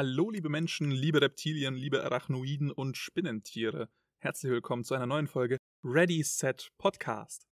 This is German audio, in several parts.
Hallo, liebe Menschen, liebe Reptilien, liebe Arachnoiden und Spinnentiere. Herzlich willkommen zu einer neuen Folge Ready Set Podcast.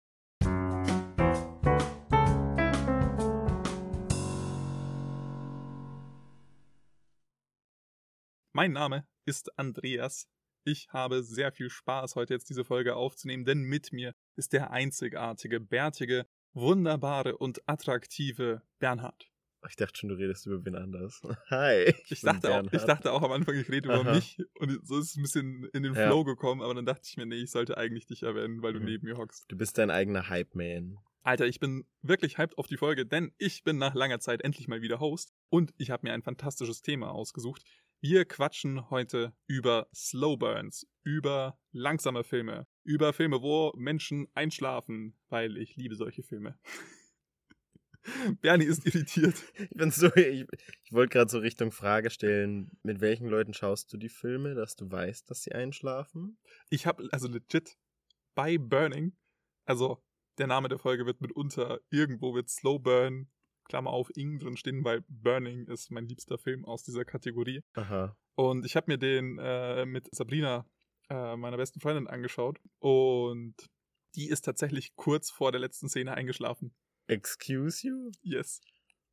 Mein Name ist Andreas. Ich habe sehr viel Spaß, heute jetzt diese Folge aufzunehmen, denn mit mir ist der einzigartige, bärtige, wunderbare und attraktive Bernhard. Ich dachte schon, du redest über wen anders. Hi. Ich, ich dachte, auch, ich dachte auch am Anfang, ich rede über Aha. mich und so ist es ein bisschen in den Flow ja. gekommen, aber dann dachte ich mir, nee, ich sollte eigentlich dich erwähnen, weil du mhm. neben mir hockst. Du bist dein eigener Hype-Man. Alter, ich bin wirklich hyped auf die Folge, denn ich bin nach langer Zeit endlich mal wieder Host und ich habe mir ein fantastisches Thema ausgesucht. Wir quatschen heute über Slow Burns, über langsame Filme, über Filme, wo Menschen einschlafen, weil ich liebe solche Filme. Bernie ist irritiert. Ich bin so, ich, ich wollte gerade so Richtung Frage stellen, mit welchen Leuten schaust du die Filme, dass du weißt, dass sie einschlafen? Ich habe also legit bei Burning, also der Name der Folge wird mitunter irgendwo wird Slow Burn, Klammer auf, Ing drin stehen, weil Burning ist mein liebster Film aus dieser Kategorie. Aha. Und ich habe mir den äh, mit Sabrina, äh, meiner besten Freundin, angeschaut und die ist tatsächlich kurz vor der letzten Szene eingeschlafen. Excuse you? Yes.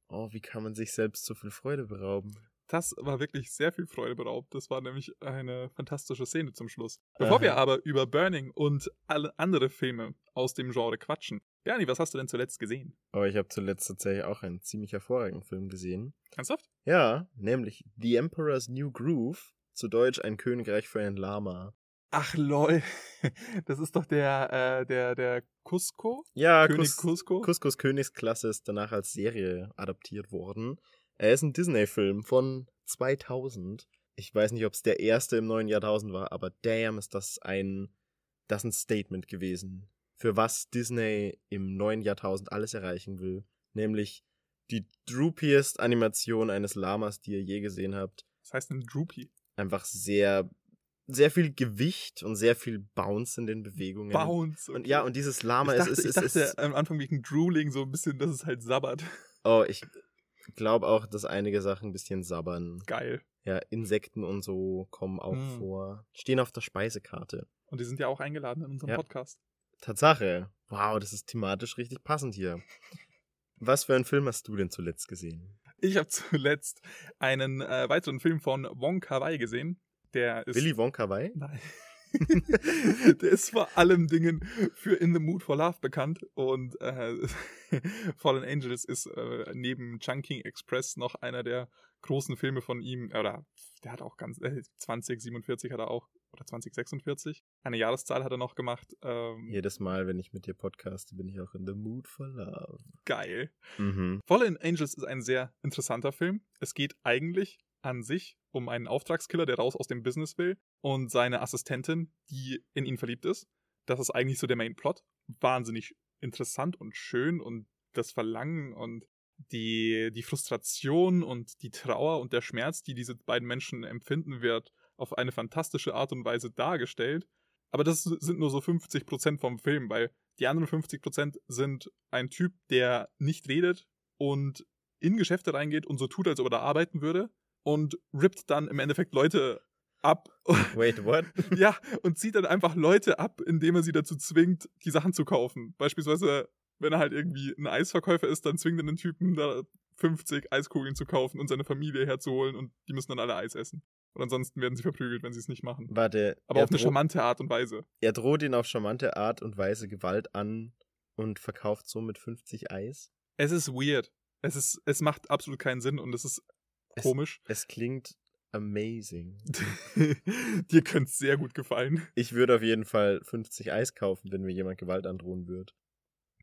Oh, wie kann man sich selbst so viel Freude berauben? Das war wirklich sehr viel Freude beraubt. Das war nämlich eine fantastische Szene zum Schluss. Bevor Aha. wir aber über Burning und alle andere Filme aus dem Genre quatschen. Bernie, was hast du denn zuletzt gesehen? Oh, ich habe zuletzt tatsächlich auch einen ziemlich hervorragenden Film gesehen. Ernsthaft? Ja, nämlich The Emperor's New Groove, zu Deutsch Ein Königreich für ein Lama. Ach lol, das ist doch der, äh, der, der Cusco? Ja, König Cus Cusco. Cuscos Königsklasse ist danach als Serie adaptiert worden. Er ist ein Disney-Film von 2000. Ich weiß nicht, ob es der erste im neuen Jahrtausend war, aber damn ist das ein, das ein Statement gewesen. Für was Disney im neuen Jahrtausend alles erreichen will. Nämlich die droopiest Animation eines Lamas, die ihr je gesehen habt. Was heißt denn droopy? Einfach sehr sehr viel Gewicht und sehr viel Bounce in den Bewegungen. Bounce. Okay. Und ja, und dieses Lama ich dachte, ist, ist, Ich dachte ist, am Anfang wegen Drooling so ein bisschen, dass es halt sabbert. Oh, ich glaube auch, dass einige Sachen ein bisschen sabbern. Geil. Ja, Insekten und so kommen auch hm. vor. Stehen auf der Speisekarte. Und die sind ja auch eingeladen in unserem ja. Podcast. Tatsache. Wow, das ist thematisch richtig passend hier. Was für einen Film hast du denn zuletzt gesehen? Ich habe zuletzt einen äh, weiteren Film von Wong Kar Wai gesehen. Der ist. Willy Wonka Wai? Nein. der ist vor allem Dingen für In the Mood for Love bekannt und äh, Fallen Angels ist äh, neben Chunking Express noch einer der großen Filme von ihm, oder der hat auch ganz, äh, 2047 hat er auch, oder 2046, eine Jahreszahl hat er noch gemacht. Ähm, Jedes Mal, wenn ich mit dir podcaste, bin ich auch in the mood for love. Geil. Mhm. Fallen Angels ist ein sehr interessanter Film. Es geht eigentlich an sich um einen Auftragskiller, der raus aus dem Business will und seine Assistentin, die in ihn verliebt ist. Das ist eigentlich so der Main Plot. Wahnsinnig interessant und schön und das Verlangen und die, die Frustration und die Trauer und der Schmerz, die diese beiden Menschen empfinden, wird auf eine fantastische Art und Weise dargestellt. Aber das sind nur so 50% vom Film, weil die anderen 50% sind ein Typ, der nicht redet und in Geschäfte reingeht und so tut, als ob er da arbeiten würde und rippt dann im Endeffekt Leute ab. Wait, what? ja, und zieht dann einfach Leute ab, indem er sie dazu zwingt, die Sachen zu kaufen. Beispielsweise, wenn er halt irgendwie ein Eisverkäufer ist, dann zwingt er den Typen da 50 Eiskugeln zu kaufen und seine Familie herzuholen und die müssen dann alle Eis essen. Und ansonsten werden sie verprügelt, wenn sie es nicht machen. Warte. Aber auf eine charmante Art und Weise. Er droht ihn auf charmante Art und Weise Gewalt an und verkauft somit 50 Eis? Es ist weird. Es ist, es macht absolut keinen Sinn und es ist komisch. Es, es klingt amazing. Dir könnte es sehr gut gefallen. Ich würde auf jeden Fall 50 Eis kaufen, wenn mir jemand Gewalt androhen würde.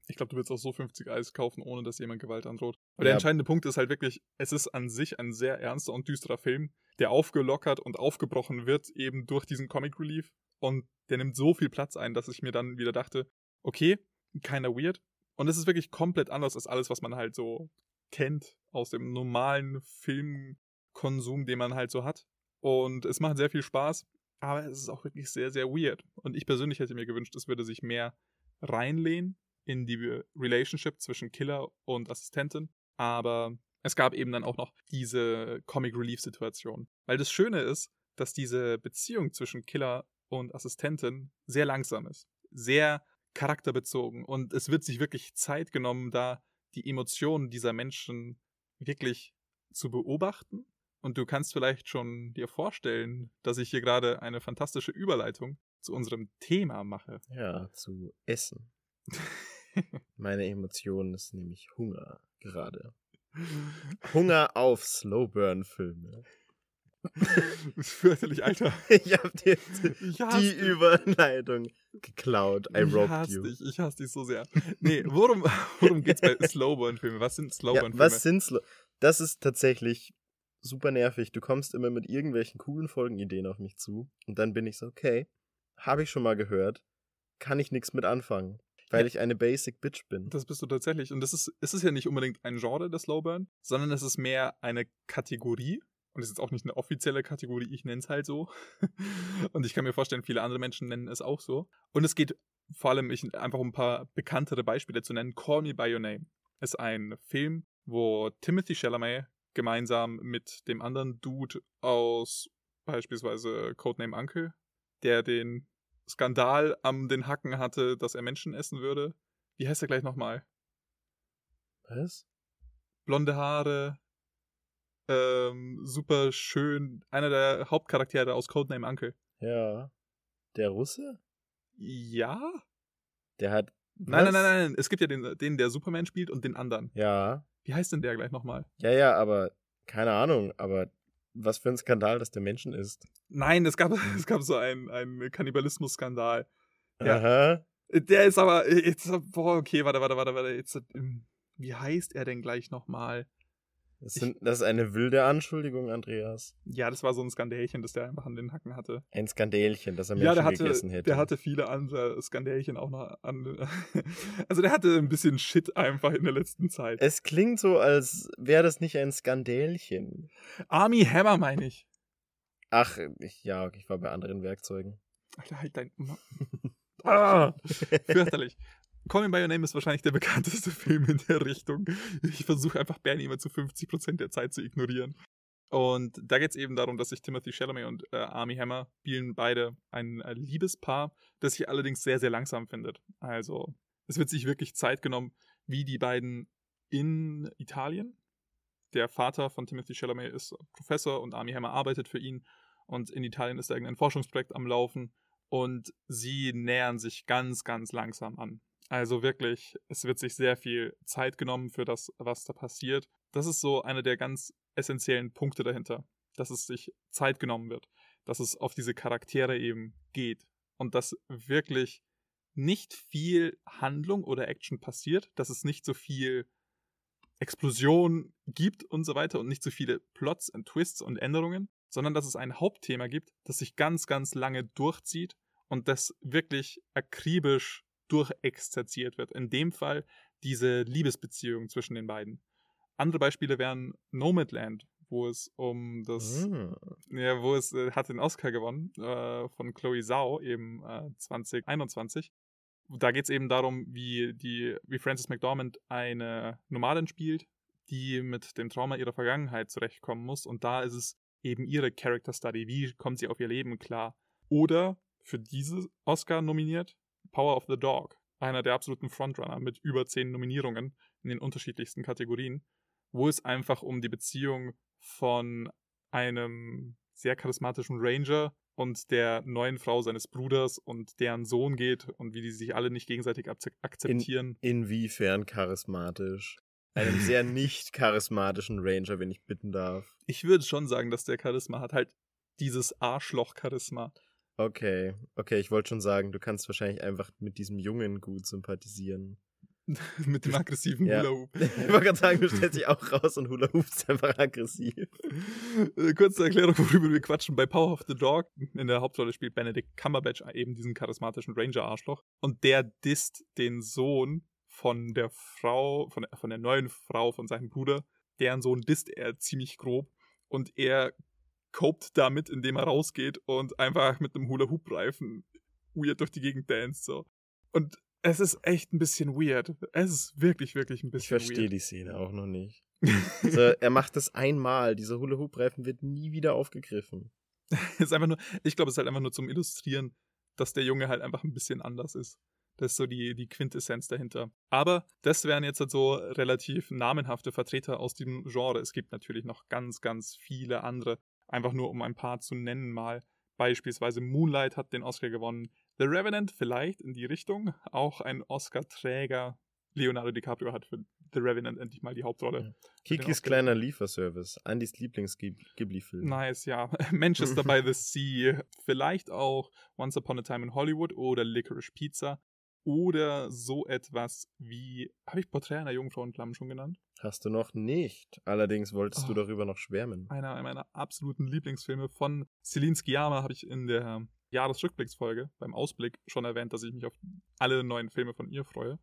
Ich glaube, du würdest auch so 50 Eis kaufen, ohne dass jemand Gewalt androht. Aber ja. der entscheidende Punkt ist halt wirklich, es ist an sich ein sehr ernster und düsterer Film, der aufgelockert und aufgebrochen wird, eben durch diesen Comic Relief. Und der nimmt so viel Platz ein, dass ich mir dann wieder dachte, okay, keiner weird. Und es ist wirklich komplett anders als alles, was man halt so kennt aus dem normalen Filmkonsum, den man halt so hat. Und es macht sehr viel Spaß, aber es ist auch wirklich sehr, sehr weird. Und ich persönlich hätte mir gewünscht, es würde sich mehr reinlehnen in die Relationship zwischen Killer und Assistentin. Aber Es gab eben dann auch noch diese Comic Relief Situation. Weil das Schöne ist, dass diese Beziehung zwischen Killer und Assistentin sehr langsam ist. Sehr charakterbezogen. Und es wird sich wirklich Zeit genommen, da die Emotionen dieser Menschen wirklich zu beobachten. Und du kannst vielleicht schon dir vorstellen, dass ich hier gerade eine fantastische Überleitung zu unserem Thema mache. Ja, zu Essen. Meine Emotion ist nämlich Hunger gerade. Hunger auf Slowburn-Filme. Fürchterlich, Alter. Ich hab dir ich die dich. Überleitung geklaut. I ich hasse you. Dich, ich hasse dich so sehr. Nee, worum, worum geht's bei Slowburn-Filmen? Was sind Slowburn-Filme? Ja, was sind Slow... Das ist tatsächlich super nervig. Du kommst immer mit irgendwelchen coolen Folgenideen auf mich zu. Und dann bin ich so, okay, habe ich schon mal gehört. Kann ich nichts mit anfangen. Weil ja. ich eine Basic Bitch bin. Das bist du tatsächlich. Und das ist, es ist ja nicht unbedingt ein Genre, der Slowburn, sondern es ist mehr eine Kategorie. Und es ist auch nicht eine offizielle Kategorie, ich nenne es halt so. und ich kann mir vorstellen, viele andere Menschen nennen es auch so. Und es geht vor allem ich, einfach um ein paar bekanntere Beispiele zu nennen. Call Me By Your Name ist ein Film, wo Timothy Chalamet gemeinsam mit dem anderen Dude aus beispielsweise Codename Uncle, der den Skandal am den Hacken hatte, dass er Menschen essen würde. Wie heißt er gleich nochmal? Was? Blonde Haare, ähm, super schön, einer der Hauptcharaktere aus Codename Uncle. Ja. Der Russe? Ja. Der hat. Nein, nein, nein, nein. Es gibt ja den, den, der Superman spielt und den anderen. Ja. Wie heißt denn der gleich nochmal? Ja, ja, aber keine Ahnung, aber was für ein Skandal, dass der Menschen ist. Nein, es gab, es gab so einen, einen Kannibalismus-Skandal. Ja. Aha. Der ist aber, jetzt, boah, okay, warte, warte, warte, warte, jetzt, ähm, wie heißt er denn gleich nochmal? Das, sind, das, ist eine wilde Anschuldigung, Andreas. Ja, das war so ein Skandälchen, das der einfach an den Hacken hatte. Ein Skandälchen, das er Menschen ja, der hatte, gegessen hätte. Der hatte viele andere Skandälchen auch noch an. Also der hatte ein bisschen Shit einfach in der letzten Zeit. Es klingt so, als wäre das nicht ein Skandälchen. Army Hammer meine ich. Ach, ich, ja, ich war bei anderen Werkzeugen. Alter, halt dein. ah, fürchterlich. Call Me By Your Name ist wahrscheinlich der bekannteste Film in der Richtung. Ich versuche einfach Bernie immer zu 50% der Zeit zu ignorieren. Und da geht es eben darum, dass sich Timothy Chalamet und äh, Army Hammer spielen beide ein äh, Liebespaar, das sich allerdings sehr, sehr langsam findet. Also es wird sich wirklich Zeit genommen, wie die beiden in Italien. Der Vater von Timothy Chalamet ist Professor und Army Hammer arbeitet für ihn. Und in Italien ist da irgendein Forschungsprojekt am Laufen. Und sie nähern sich ganz, ganz langsam an. Also wirklich, es wird sich sehr viel Zeit genommen für das, was da passiert. Das ist so einer der ganz essentiellen Punkte dahinter, dass es sich Zeit genommen wird, dass es auf diese Charaktere eben geht und dass wirklich nicht viel Handlung oder Action passiert, dass es nicht so viel Explosion gibt und so weiter und nicht so viele Plots und Twists und Änderungen, sondern dass es ein Hauptthema gibt, das sich ganz, ganz lange durchzieht und das wirklich akribisch durchexerziert wird. In dem Fall diese Liebesbeziehung zwischen den beiden. Andere Beispiele wären Nomadland, wo es um das, mm. ja, wo es äh, hat den Oscar gewonnen äh, von Chloe Zhao eben äh, 2021. Da geht es eben darum, wie die, wie Frances McDormand eine Nomadin spielt, die mit dem Trauma ihrer Vergangenheit zurechtkommen muss. Und da ist es eben ihre Character Study. Wie kommt sie auf ihr Leben klar? Oder für diese Oscar nominiert Power of the Dog, einer der absoluten Frontrunner mit über zehn Nominierungen in den unterschiedlichsten Kategorien, wo es einfach um die Beziehung von einem sehr charismatischen Ranger und der neuen Frau seines Bruders und deren Sohn geht und wie die sich alle nicht gegenseitig akzeptieren. In, inwiefern charismatisch? Einem sehr nicht charismatischen Ranger, wenn ich bitten darf. Ich würde schon sagen, dass der Charisma hat. Halt dieses Arschloch-Charisma. Okay, okay, ich wollte schon sagen, du kannst wahrscheinlich einfach mit diesem Jungen gut sympathisieren. mit dem aggressiven ja. Hula Hoop. Ich wollte gerade sagen, du stellst dich auch raus und Hula Hoopst einfach aggressiv. Äh, kurze Erklärung, worüber wir quatschen. Bei Power of the Dog in der Hauptrolle spielt Benedict Cumberbatch eben diesen charismatischen Ranger-Arschloch. Und der disst den Sohn von der Frau, von, von der neuen Frau von seinem Bruder. Deren Sohn disst er ziemlich grob. Und er copt damit, indem er rausgeht und einfach mit einem Hula-Hoop-Reifen weird durch die Gegend danst. So. Und es ist echt ein bisschen weird. Es ist wirklich, wirklich ein bisschen Ich verstehe die Szene auch noch nicht. also, er macht das einmal. Dieser Hula-Hoop-Reifen wird nie wieder aufgegriffen. ist einfach nur, ich glaube, es ist halt einfach nur zum Illustrieren, dass der Junge halt einfach ein bisschen anders ist. Das ist so die, die Quintessenz dahinter. Aber das wären jetzt halt so relativ namenhafte Vertreter aus diesem Genre. Es gibt natürlich noch ganz, ganz viele andere. Einfach nur um ein paar zu nennen mal. Beispielsweise Moonlight hat den Oscar gewonnen. The Revenant vielleicht in die Richtung. Auch ein Oscar-Träger. Leonardo DiCaprio hat für The Revenant endlich mal die Hauptrolle. Kikis kleiner Lieferservice. Andys Lieblings-Ghibli-Film. Nice, ja. Manchester by the Sea. Vielleicht auch Once Upon a Time in Hollywood oder Licorice Pizza. Oder so etwas wie, habe ich Porträt einer Jungfrau in Flammen schon genannt? Hast du noch nicht. Allerdings wolltest oh, du darüber noch schwärmen. Einer meiner absoluten Lieblingsfilme von Celine Sciamma habe ich in der Jahresrückblicksfolge beim Ausblick schon erwähnt, dass ich mich auf alle neuen Filme von ihr freue.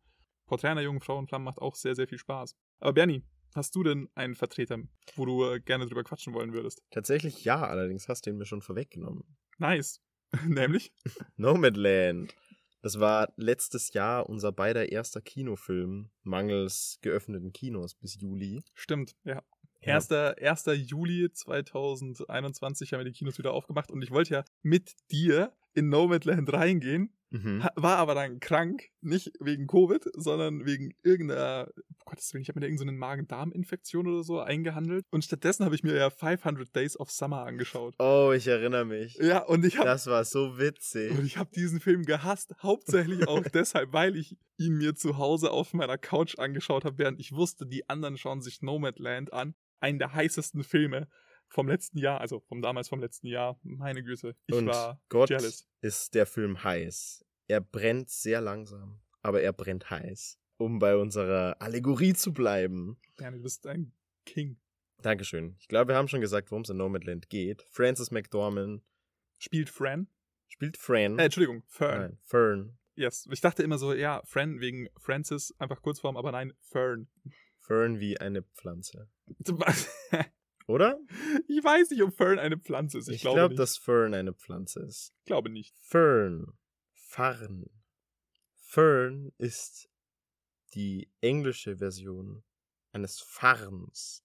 Porträt einer jungen Frau in Flammen macht auch sehr, sehr viel Spaß. Aber Bernie, hast du denn einen Vertreter, wo du äh, gerne drüber quatschen wollen würdest? Tatsächlich ja, allerdings hast du ihn mir schon vorweggenommen. Nice. Nämlich? Nomadland. Das war letztes Jahr unser beider erster Kinofilm, mangels geöffneten Kinos bis Juli. Stimmt, ja. Ja. 1. 1. Juli 2021 haben wir die Kinos wieder aufgemacht und ich wollte ja mit dir in Nomadland reingehen Mhm. War aber dann krank, nicht wegen Covid, sondern wegen irgendeiner, oh Gottes Willen, ich habe mir da irgendeine Magen-Darm-Infektion oder so eingehandelt. Und stattdessen habe ich mir ja 500 Days of Summer angeschaut. Oh, ich erinnere mich. Ja, und ich habe. Das war so witzig. Und ich habe diesen Film gehasst, hauptsächlich auch deshalb, weil ich ihn mir zu Hause auf meiner Couch angeschaut habe, während ich wusste, die anderen schauen sich Nomadland an. Einen der heißesten Filme vom letzten Jahr, also vom damals vom letzten Jahr. Meine Güte, ich und war Gott jealous. ist der Film heiß. Er brennt sehr langsam, aber er brennt heiß. Um bei unserer Allegorie zu bleiben. Ja, du bist ein King. Dankeschön. Ich glaube, wir haben schon gesagt, worum es in Nomadland geht. Francis McDormand. Spielt Fran? Spielt Fran. Äh, Entschuldigung, Fern. Nein, Fern. Yes. Ich dachte immer so, ja, Fran wegen Francis, einfach Kurzform, aber nein, Fern. Fern wie eine Pflanze. Oder? Ich weiß nicht, ob Fern eine Pflanze ist. Ich, ich glaube, glaub, dass Fern eine Pflanze ist. Ich glaube nicht. Fern. Farn. Fern ist die englische Version eines Farns.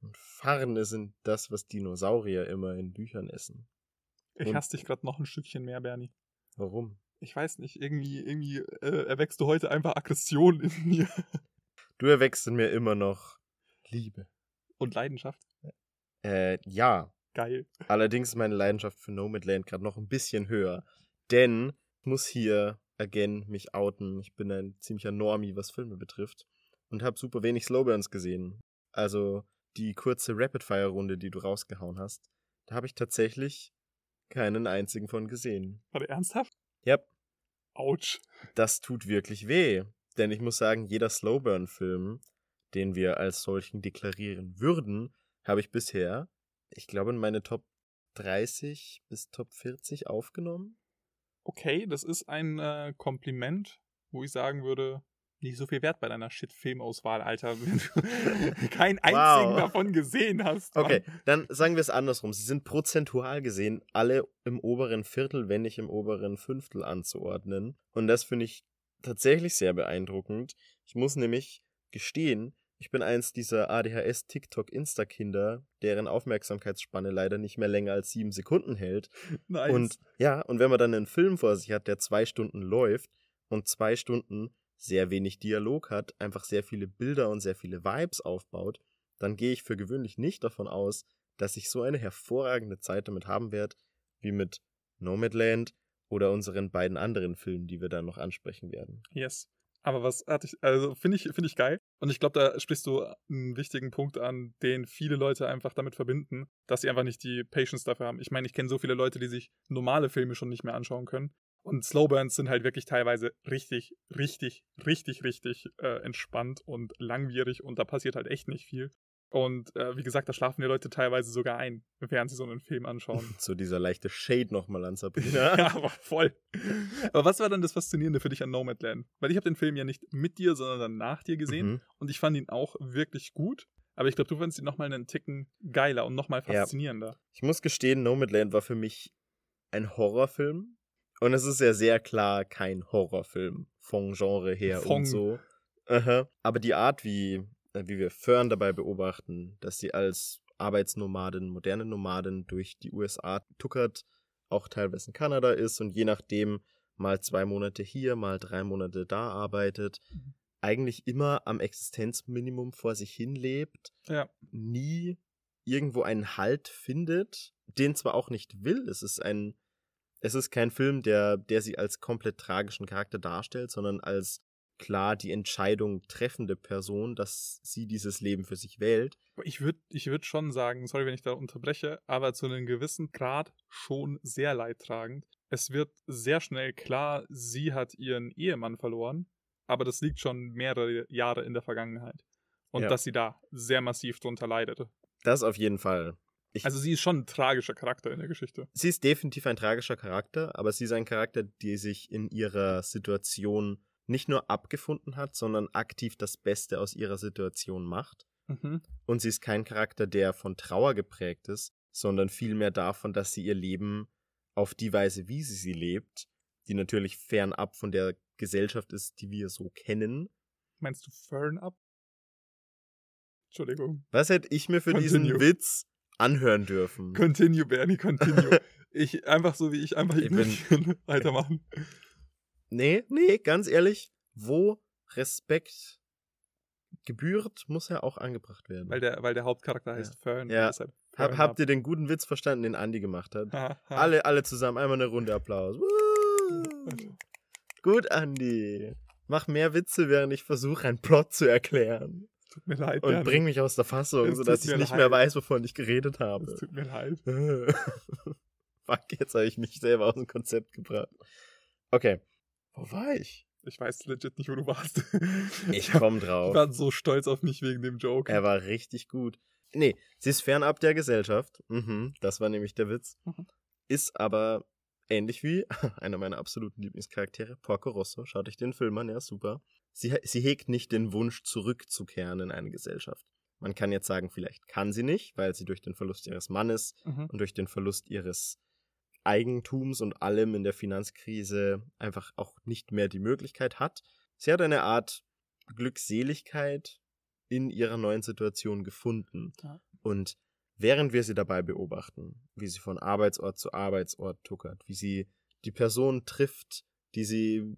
Und Farne sind das, was Dinosaurier immer in Büchern essen. Ich hasse dich gerade noch ein Stückchen mehr, Bernie. Warum? Ich weiß nicht, irgendwie, irgendwie äh, erwächst du heute einfach Aggression in mir. Du erwächst in mir immer noch Liebe. Und Leidenschaft? Äh, ja. Geil. Allerdings ist meine Leidenschaft für Nomadland gerade noch ein bisschen höher. Denn muss hier again mich outen. Ich bin ein ziemlicher Normie, was Filme betrifft. Und habe super wenig Slowburns gesehen. Also die kurze Rapid-Fire-Runde, die du rausgehauen hast, da habe ich tatsächlich keinen einzigen von gesehen. War der ernsthaft? Ja. Yep. Autsch. Das tut wirklich weh. Denn ich muss sagen, jeder Slowburn-Film, den wir als solchen deklarieren würden, habe ich bisher, ich glaube, in meine Top 30 bis Top 40 aufgenommen okay, das ist ein äh, Kompliment, wo ich sagen würde, nicht so viel wert bei deiner Shit-Filmauswahl, Alter, wenn du keinen einzigen wow. davon gesehen hast. Mann. Okay, dann sagen wir es andersrum. Sie sind prozentual gesehen alle im oberen Viertel, wenn nicht im oberen Fünftel anzuordnen. Und das finde ich tatsächlich sehr beeindruckend. Ich muss nämlich gestehen, ich bin eins dieser ADHS, TikTok, Insta-Kinder, deren Aufmerksamkeitsspanne leider nicht mehr länger als sieben Sekunden hält. Nice. Und ja, und wenn man dann einen Film vor sich hat, der zwei Stunden läuft und zwei Stunden sehr wenig Dialog hat, einfach sehr viele Bilder und sehr viele Vibes aufbaut, dann gehe ich für gewöhnlich nicht davon aus, dass ich so eine hervorragende Zeit damit haben werde, wie mit Nomadland oder unseren beiden anderen Filmen, die wir dann noch ansprechen werden. Yes. Aber was hatte ich, also finde ich, finde ich geil. Und ich glaube, da sprichst du einen wichtigen Punkt an, den viele Leute einfach damit verbinden, dass sie einfach nicht die Patience dafür haben. Ich meine, ich kenne so viele Leute, die sich normale Filme schon nicht mehr anschauen können. Und Slowburns sind halt wirklich teilweise richtig, richtig, richtig, richtig äh, entspannt und langwierig und da passiert halt echt nicht viel. Und äh, wie gesagt, da schlafen die Leute teilweise sogar ein, während sie so einen Film anschauen. So dieser leichte Shade nochmal an Sabrina. ja, aber voll. Aber was war dann das Faszinierende für dich an Nomadland? Weil ich habe den Film ja nicht mit dir, sondern dann nach dir gesehen mhm. und ich fand ihn auch wirklich gut. Aber ich glaube, du fandest ihn nochmal einen Ticken geiler und nochmal faszinierender. Ja. Ich muss gestehen, Nomadland war für mich ein Horrorfilm. Und es ist ja sehr klar kein Horrorfilm vom Genre her Fong. und so. Aha. Aber die Art, wie wie wir Fern dabei beobachten, dass sie als Arbeitsnomadin, moderne Nomadin durch die USA tuckert, auch teilweise in Kanada ist und je nachdem mal zwei Monate hier, mal drei Monate da arbeitet, mhm. eigentlich immer am Existenzminimum vor sich hin lebt, ja. nie irgendwo einen Halt findet, den zwar auch nicht will. Es ist ein, es ist kein Film, der, der sie als komplett tragischen Charakter darstellt, sondern als klar die Entscheidung treffende Person, dass sie dieses Leben für sich wählt. Ich würde ich würd schon sagen, sorry, wenn ich da unterbreche, aber zu einem gewissen Grad schon sehr leidtragend. Es wird sehr schnell klar, sie hat ihren Ehemann verloren, aber das liegt schon mehrere Jahre in der Vergangenheit. Und ja. dass sie da sehr massiv drunter leidet. Das auf jeden Fall. Ich, also sie ist schon ein tragischer Charakter in der Geschichte. Sie ist definitiv ein tragischer Charakter, aber sie ist ein Charakter, der sich in ihrer Situation nicht nur abgefunden hat, sondern aktiv das Beste aus ihrer Situation macht. Mhm. Und sie ist kein Charakter, der von Trauer geprägt ist, sondern vielmehr davon, dass sie ihr Leben auf die Weise, wie sie sie lebt, die natürlich fernab von der Gesellschaft ist, die wir so kennen. Meinst du fernab? Entschuldigung. Was hätte ich mir für continue. diesen Witz anhören dürfen? Continue, Bernie, continue. ich, einfach so wie ich, einfach ich bin, weitermachen. Nee, nee, ganz ehrlich, wo Respekt gebührt, muss er auch angebracht werden. Weil der, weil der Hauptcharakter heißt ja. Fern. Ja. Fern Hab, habt ihr den guten Witz verstanden, den Andy gemacht hat? alle, alle zusammen, einmal eine Runde Applaus. Gut, Andy. Mach mehr Witze, während ich versuche, einen Plot zu erklären. Tut mir leid. Und bring mich aus der Fassung, sodass ich nicht leid. mehr weiß, wovon ich geredet habe. Es tut mir leid. Fuck, jetzt habe ich mich selber aus dem Konzept gebracht. Okay. Wo war ich? Ich weiß legit nicht, wo du warst. Ich komm drauf. Ich war so stolz auf mich wegen dem Joke. Er war richtig gut. Nee, sie ist fernab der Gesellschaft. Mhm, das war nämlich der Witz. Mhm. Ist aber ähnlich wie einer meiner absoluten Lieblingscharaktere, Porco Rosso. Schaut euch den Film an, ja, super. Sie, sie hegt nicht den Wunsch, zurückzukehren in eine Gesellschaft. Man kann jetzt sagen, vielleicht kann sie nicht, weil sie durch den Verlust ihres Mannes mhm. und durch den Verlust ihres Eigentums und allem in der Finanzkrise einfach auch nicht mehr die Möglichkeit hat. Sie hat eine Art Glückseligkeit in ihrer neuen Situation gefunden. Ja. Und während wir sie dabei beobachten, wie sie von Arbeitsort zu Arbeitsort tuckert, wie sie die Person trifft, die sie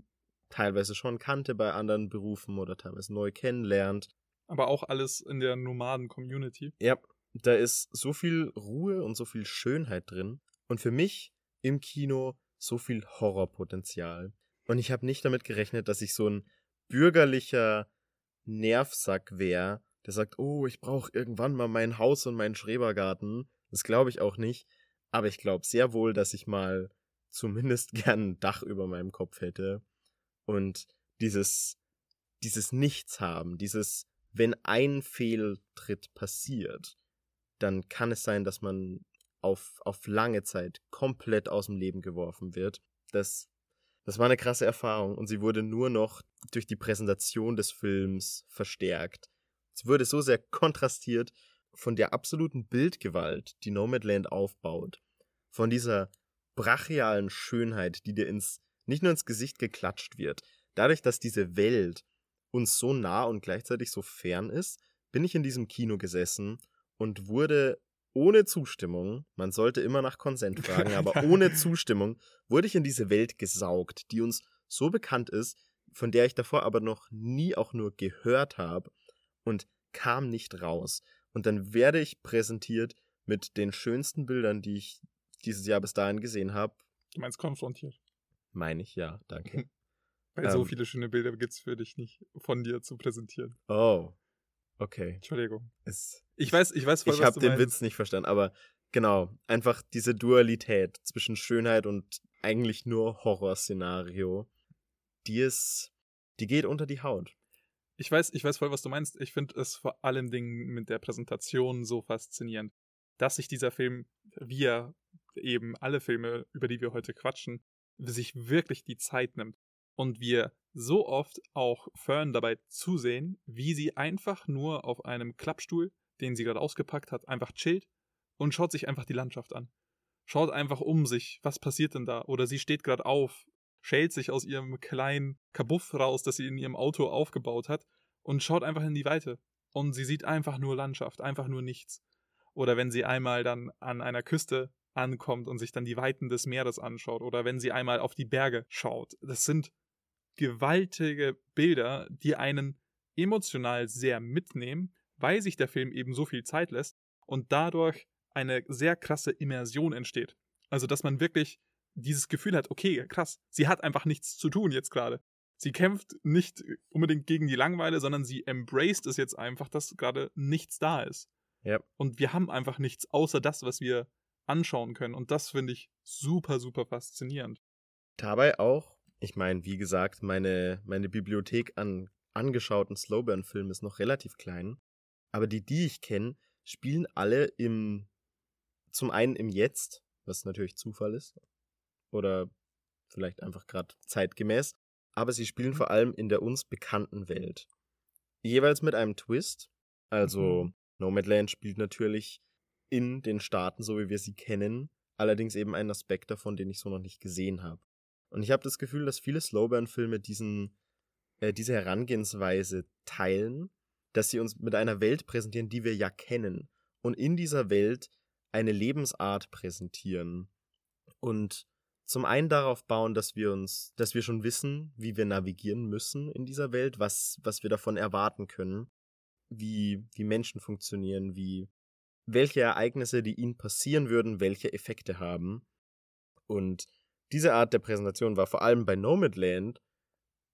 teilweise schon kannte bei anderen Berufen oder teilweise neu kennenlernt. Aber auch alles in der Nomaden-Community. Ja, da ist so viel Ruhe und so viel Schönheit drin. Und für mich im Kino so viel Horrorpotenzial. Und ich habe nicht damit gerechnet, dass ich so ein bürgerlicher Nervsack wäre, der sagt, oh, ich brauche irgendwann mal mein Haus und meinen Schrebergarten. Das glaube ich auch nicht. Aber ich glaube sehr wohl, dass ich mal zumindest gern ein Dach über meinem Kopf hätte. Und dieses, dieses Nichts haben, dieses, wenn ein Fehltritt passiert, dann kann es sein, dass man auf, auf lange Zeit komplett aus dem Leben geworfen wird. Das, das war eine krasse Erfahrung und sie wurde nur noch durch die Präsentation des Films verstärkt. Es wurde so sehr kontrastiert von der absoluten Bildgewalt, die Nomadland aufbaut, von dieser brachialen Schönheit, die dir ins, nicht nur ins Gesicht geklatscht wird. Dadurch, dass diese Welt uns so nah und gleichzeitig so fern ist, bin ich in diesem Kino gesessen und wurde ohne Zustimmung, man sollte immer nach Konsent fragen, aber ohne Zustimmung wurde ich in diese Welt gesaugt, die uns so bekannt ist, von der ich davor aber noch nie auch nur gehört habe und kam nicht raus. Und dann werde ich präsentiert mit den schönsten Bildern, die ich dieses Jahr bis dahin gesehen habe. Du meinst konfrontiert? Meine ich, ja, danke. Weil ähm, so viele schöne Bilder gibt es für dich nicht von dir zu präsentieren. Oh, Okay. Entschuldigung. Es, ich weiß, ich weiß voll, Ich habe den meinst. Witz nicht verstanden, aber genau, einfach diese Dualität zwischen Schönheit und eigentlich nur Horrorszenario, die ist, die geht unter die Haut. Ich weiß, ich weiß voll, was du meinst. Ich finde es vor allen Dingen mit der Präsentation so faszinierend, dass sich dieser Film, wie er eben alle Filme, über die wir heute quatschen, sich wirklich die Zeit nimmt und wir so oft auch Fern dabei zusehen, wie sie einfach nur auf einem Klappstuhl, den sie gerade ausgepackt hat, einfach chillt und schaut sich einfach die Landschaft an. Schaut einfach um sich, was passiert denn da? Oder sie steht gerade auf, schält sich aus ihrem kleinen Kabuff raus, das sie in ihrem Auto aufgebaut hat und schaut einfach in die Weite. und sie sieht einfach nur Landschaft, einfach nur nichts. Oder wenn sie einmal dann an einer Küste ankommt und sich dann die Weiten des Meeres anschaut oder wenn sie einmal auf die Berge schaut. Das sind gewaltige Bilder, die einen emotional sehr mitnehmen, weil sich der Film eben so viel Zeit lässt und dadurch eine sehr krasse Immersion entsteht. Also, dass man wirklich dieses Gefühl hat, okay, krass, sie hat einfach nichts zu tun jetzt gerade. Sie kämpft nicht unbedingt gegen die Langweile, sondern sie embraced es jetzt einfach, dass gerade nichts da ist. Ja. Und wir haben einfach nichts außer das, was wir anschauen können. Und das finde ich super, super faszinierend. Dabei auch, ich meine, wie gesagt, meine, meine Bibliothek an angeschauten Slowburn-Filmen ist noch relativ klein. Aber die, die ich kenne, spielen alle im, zum einen im Jetzt, was natürlich Zufall ist. Oder vielleicht einfach gerade zeitgemäß. Aber sie spielen vor allem in der uns bekannten Welt. Jeweils mit einem Twist. Also, mhm. Nomadland spielt natürlich in den Staaten, so wie wir sie kennen. Allerdings eben ein Aspekt davon, den ich so noch nicht gesehen habe. Und ich habe das Gefühl, dass viele Slowburn-Filme diesen, äh, diese Herangehensweise teilen, dass sie uns mit einer Welt präsentieren, die wir ja kennen. Und in dieser Welt eine Lebensart präsentieren. Und zum einen darauf bauen, dass wir uns, dass wir schon wissen, wie wir navigieren müssen in dieser Welt, was, was wir davon erwarten können, wie, wie Menschen funktionieren, wie welche Ereignisse, die ihnen passieren würden, welche Effekte haben. Und diese Art der Präsentation war vor allem bei Nomadland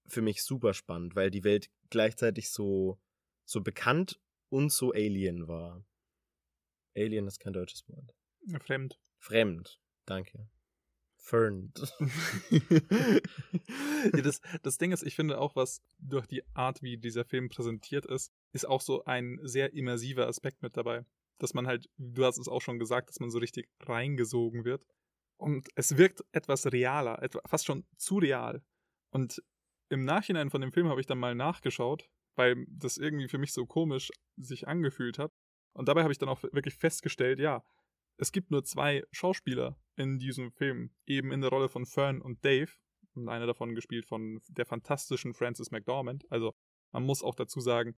für mich super spannend, weil die Welt gleichzeitig so, so bekannt und so alien war. Alien ist kein deutsches Wort. Fremd. Fremd, danke. Fernd. ja, das, das Ding ist, ich finde auch, was durch die Art, wie dieser Film präsentiert ist, ist auch so ein sehr immersiver Aspekt mit dabei dass man halt, du hast es auch schon gesagt, dass man so richtig reingesogen wird. Und es wirkt etwas realer, fast schon zu real. Und im Nachhinein von dem Film habe ich dann mal nachgeschaut, weil das irgendwie für mich so komisch sich angefühlt hat. Und dabei habe ich dann auch wirklich festgestellt, ja, es gibt nur zwei Schauspieler in diesem Film, eben in der Rolle von Fern und Dave. Und einer davon gespielt von der fantastischen Frances McDormand. Also man muss auch dazu sagen,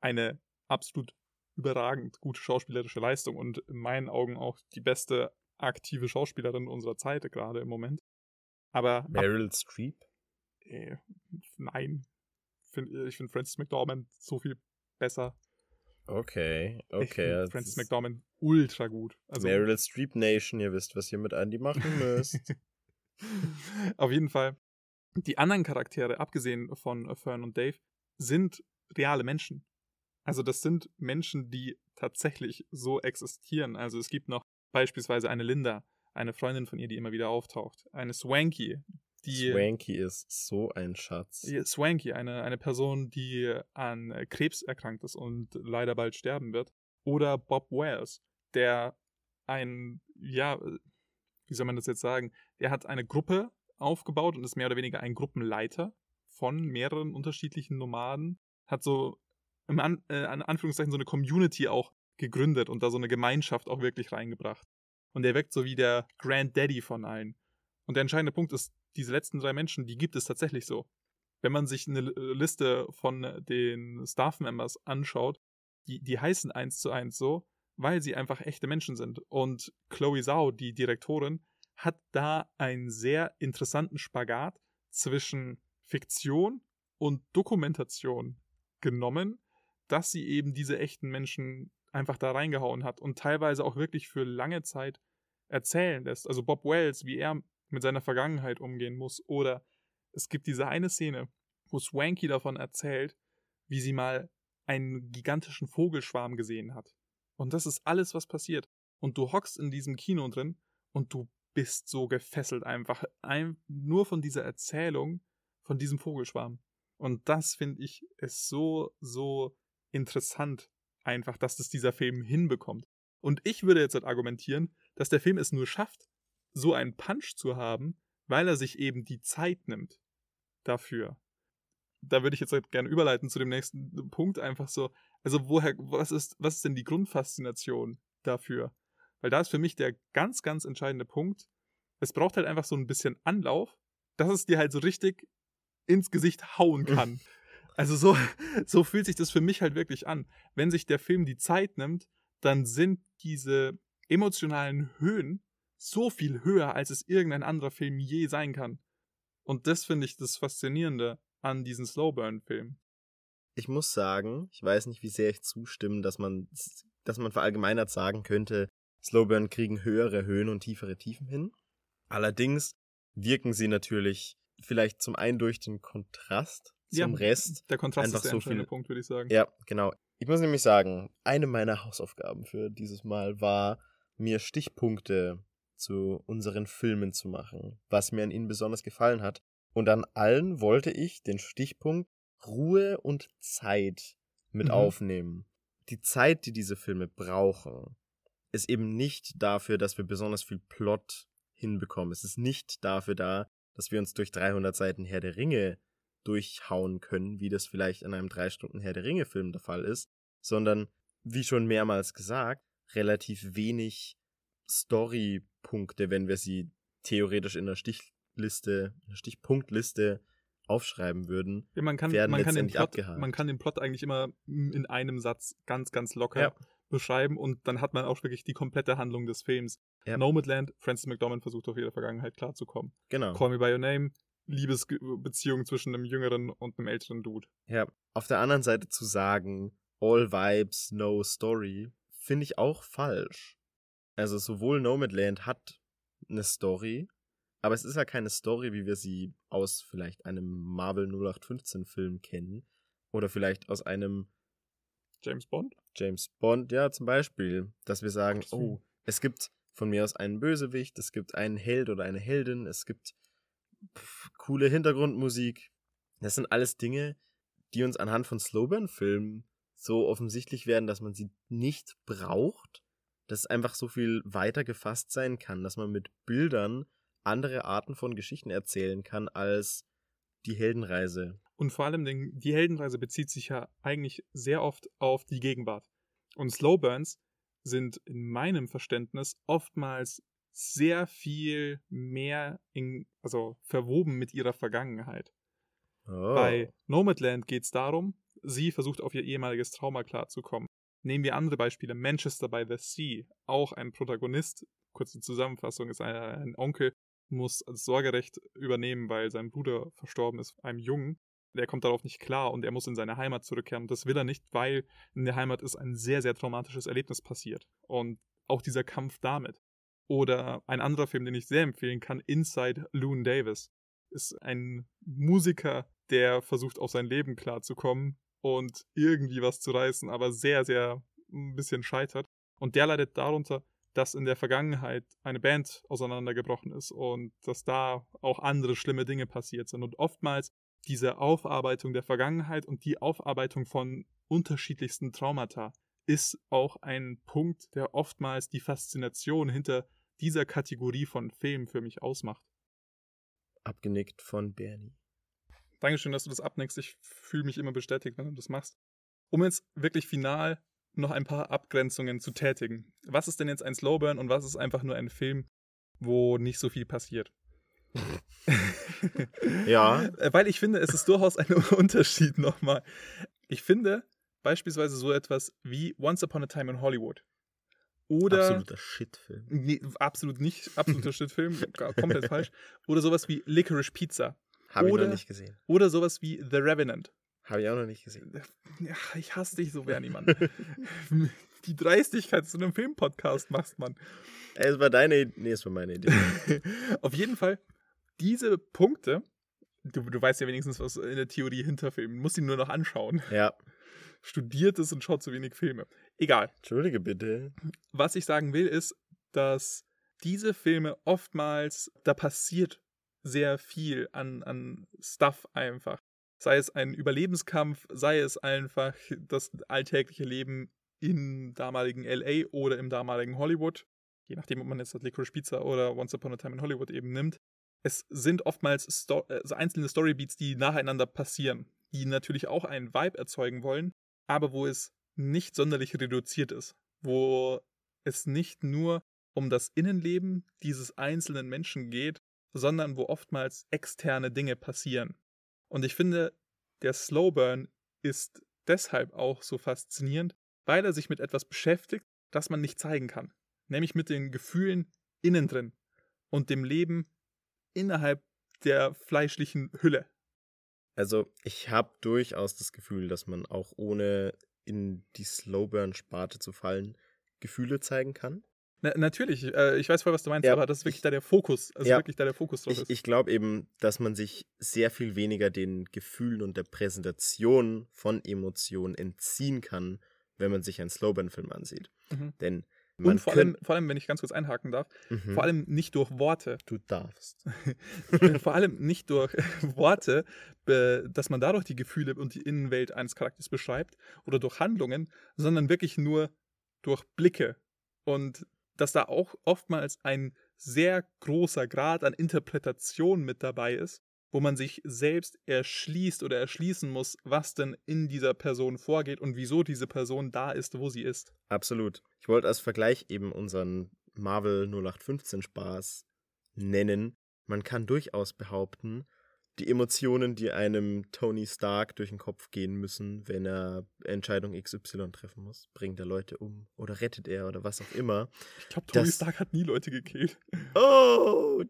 eine absolut überragend gute schauspielerische Leistung und in meinen Augen auch die beste aktive Schauspielerin unserer Zeit gerade im Moment. Aber Meryl Streep? Äh, nein. Find, ich finde Francis McDormand so viel besser. Okay, okay. Ich Francis McDormand ultra gut. Also, Meryl Streep Nation, ihr wisst, was ihr mit Andy machen müsst. Auf jeden Fall. Die anderen Charaktere, abgesehen von Fern und Dave, sind reale Menschen. Also das sind Menschen, die tatsächlich so existieren. Also es gibt noch beispielsweise eine Linda, eine Freundin von ihr, die immer wieder auftaucht. Eine Swanky, die. Swanky ist so ein Schatz. Swanky, eine, eine Person, die an Krebs erkrankt ist und leider bald sterben wird. Oder Bob Wells, der ein, ja, wie soll man das jetzt sagen? Er hat eine Gruppe aufgebaut und ist mehr oder weniger ein Gruppenleiter von mehreren unterschiedlichen Nomaden. Hat so im An äh, an Anführungszeichen so eine Community auch gegründet und da so eine Gemeinschaft auch wirklich reingebracht. Und der wirkt so wie der Granddaddy von allen. Und der entscheidende Punkt ist, diese letzten drei Menschen, die gibt es tatsächlich so. Wenn man sich eine Liste von den Staff-Members anschaut, die, die heißen eins zu eins so, weil sie einfach echte Menschen sind. Und Chloe Zhao, die Direktorin, hat da einen sehr interessanten Spagat zwischen Fiktion und Dokumentation genommen, dass sie eben diese echten Menschen einfach da reingehauen hat und teilweise auch wirklich für lange Zeit erzählen lässt. Also Bob Wells, wie er mit seiner Vergangenheit umgehen muss. Oder es gibt diese eine Szene, wo Swanky davon erzählt, wie sie mal einen gigantischen Vogelschwarm gesehen hat. Und das ist alles, was passiert. Und du hockst in diesem Kino drin und du bist so gefesselt einfach. Ein, nur von dieser Erzählung von diesem Vogelschwarm. Und das finde ich ist so, so interessant, einfach, dass das dieser Film hinbekommt. Und ich würde jetzt halt argumentieren, dass der Film es nur schafft, so einen Punch zu haben, weil er sich eben die Zeit nimmt dafür. Da würde ich jetzt halt gerne überleiten zu dem nächsten Punkt, einfach so, also woher, was ist, was ist denn die Grundfaszination dafür? Weil da ist für mich der ganz, ganz entscheidende Punkt, es braucht halt einfach so ein bisschen Anlauf, dass es dir halt so richtig ins Gesicht hauen kann. Also so, so fühlt sich das für mich halt wirklich an. Wenn sich der Film die Zeit nimmt, dann sind diese emotionalen Höhen so viel höher, als es irgendein anderer Film je sein kann. Und das finde ich das Faszinierende an diesen Slowburn-Filmen. Ich muss sagen, ich weiß nicht, wie sehr ich zustimme, dass man, dass man verallgemeinert sagen könnte, Slowburn kriegen höhere Höhen und tiefere Tiefen hin. Allerdings wirken sie natürlich vielleicht zum einen durch den Kontrast zum ja, Rest. Der Kontrast einfach ist der so viele Punkt, würde ich sagen. Ja, genau. Ich muss nämlich sagen, eine meiner Hausaufgaben für dieses Mal war, mir Stichpunkte zu unseren Filmen zu machen, was mir an ihnen besonders gefallen hat. Und an allen wollte ich den Stichpunkt Ruhe und Zeit mit mhm. aufnehmen. Die Zeit, die diese Filme brauchen, ist eben nicht dafür, dass wir besonders viel Plot hinbekommen. Es ist nicht dafür da, dass wir uns durch 300 Seiten Herr der Ringe durchhauen können, wie das vielleicht in einem 3 Stunden Herr der Ringe Film der Fall ist, sondern, wie schon mehrmals gesagt, relativ wenig Storypunkte, wenn wir sie theoretisch in der Stichliste, in der Stichpunktliste aufschreiben würden, ja, man kann, werden man kann den Plot, abgehakt. Man kann den Plot eigentlich immer in einem Satz ganz, ganz locker ja. beschreiben und dann hat man auch wirklich die komplette Handlung des Films. Ja. Nomadland, Francis McDormand versucht auf ihre Vergangenheit klarzukommen. Genau. Call Me By Your Name, Liebesbeziehung zwischen einem jüngeren und einem älteren Dude. Ja, auf der anderen Seite zu sagen, all vibes, no story, finde ich auch falsch. Also sowohl Nomadland hat eine Story, aber es ist ja keine Story, wie wir sie aus vielleicht einem Marvel 0815 Film kennen oder vielleicht aus einem James Bond? James Bond, ja, zum Beispiel, dass wir sagen, oh, es gibt von mir aus einen Bösewicht, es gibt einen Held oder eine Heldin, es gibt coole Hintergrundmusik. Das sind alles Dinge, die uns anhand von Slowburn-Filmen so offensichtlich werden, dass man sie nicht braucht, dass es einfach so viel weiter gefasst sein kann, dass man mit Bildern andere Arten von Geschichten erzählen kann als die Heldenreise. Und vor allem die Heldenreise bezieht sich ja eigentlich sehr oft auf die Gegenwart. Und Slowburns sind in meinem Verständnis oftmals sehr viel mehr in, also verwoben mit ihrer Vergangenheit. Oh. Bei Nomadland geht es darum, sie versucht auf ihr ehemaliges Trauma klarzukommen. Nehmen wir andere Beispiele. Manchester by the Sea, auch ein Protagonist, kurze Zusammenfassung, ist ein, ein Onkel, muss das Sorgerecht übernehmen, weil sein Bruder verstorben ist, einem Jungen. Der kommt darauf nicht klar und er muss in seine Heimat zurückkehren. Und das will er nicht, weil in der Heimat ist ein sehr, sehr traumatisches Erlebnis passiert. Und auch dieser Kampf damit. Oder ein anderer Film, den ich sehr empfehlen kann, Inside Loon Davis. Ist ein Musiker, der versucht, auf sein Leben klarzukommen und irgendwie was zu reißen, aber sehr, sehr ein bisschen scheitert. Und der leidet darunter, dass in der Vergangenheit eine Band auseinandergebrochen ist und dass da auch andere schlimme Dinge passiert sind. Und oftmals diese Aufarbeitung der Vergangenheit und die Aufarbeitung von unterschiedlichsten Traumata ist auch ein Punkt, der oftmals die Faszination hinter dieser Kategorie von Filmen für mich ausmacht. Abgenickt von Bernie. Dankeschön, dass du das abnickst. Ich fühle mich immer bestätigt, wenn du das machst. Um jetzt wirklich final noch ein paar Abgrenzungen zu tätigen. Was ist denn jetzt ein Slowburn und was ist einfach nur ein Film, wo nicht so viel passiert? ja. Äh, weil ich finde, es ist durchaus ein Unterschied nochmal. Ich finde beispielsweise so etwas wie Once Upon a Time in Hollywood. Oder. Absoluter Shitfilm. Nee, absolut nicht. Absoluter Shitfilm. Komplett falsch. Oder sowas wie Licorice Pizza. Habe ich noch nicht gesehen. Oder sowas wie The Revenant. Habe ich auch noch nicht gesehen. Ja, ich hasse dich so, Bernie, Mann. Die Dreistigkeit zu einem Filmpodcast machst, Mann. Es war deine Idee. Nee, es war meine Idee. Auf jeden Fall, diese Punkte, du, du weißt ja wenigstens, was in der Theorie hinter Filmen, musst ihn nur noch anschauen. Ja. Studiert es und schaut zu wenig Filme. Egal. Entschuldige bitte. Was ich sagen will, ist, dass diese Filme oftmals, da passiert sehr viel an, an Stuff einfach. Sei es ein Überlebenskampf, sei es einfach das alltägliche Leben im damaligen LA oder im damaligen Hollywood. Je nachdem, ob man jetzt das Licorice Pizza oder Once Upon a Time in Hollywood eben nimmt. Es sind oftmals Sto also einzelne Storybeats, die nacheinander passieren, die natürlich auch einen Vibe erzeugen wollen, aber wo es nicht sonderlich reduziert ist. Wo es nicht nur um das Innenleben dieses einzelnen Menschen geht, sondern wo oftmals externe Dinge passieren. Und ich finde, der Slowburn ist deshalb auch so faszinierend, weil er sich mit etwas beschäftigt, das man nicht zeigen kann. Nämlich mit den Gefühlen innen drin und dem Leben innerhalb der fleischlichen Hülle. Also ich habe durchaus das Gefühl, dass man auch ohne in die Slowburn-Sparte zu fallen, Gefühle zeigen kann. Na, natürlich, äh, ich weiß voll, was du meinst, ja, aber das ist wirklich ich, da der Fokus. Also ja, wirklich da der Fokus drauf ist. Ich, glaube eben, dass man sich sehr viel weniger den Gefühlen und der Präsentation von Emotionen entziehen kann, wenn man sich einen Slowburn-Film ansieht. Mhm. Denn man und vor allem, vor allem, wenn ich ganz kurz einhaken darf, mhm. vor allem nicht durch Worte. Du darfst. vor allem nicht durch Worte, dass man dadurch die Gefühle und die Innenwelt eines Charakters beschreibt oder durch Handlungen, sondern wirklich nur durch Blicke. Und dass da auch oftmals ein sehr großer Grad an Interpretation mit dabei ist, wo man sich selbst erschließt oder erschließen muss, was denn in dieser Person vorgeht und wieso diese Person da ist, wo sie ist. Absolut. Ich wollte als Vergleich eben unseren Marvel 0815 Spaß nennen. Man kann durchaus behaupten, die Emotionen, die einem Tony Stark durch den Kopf gehen müssen, wenn er Entscheidung XY treffen muss. Bringt er Leute um oder rettet er oder was auch immer. Ich glaube, Tony. Stark hat nie Leute gekillt. Oh!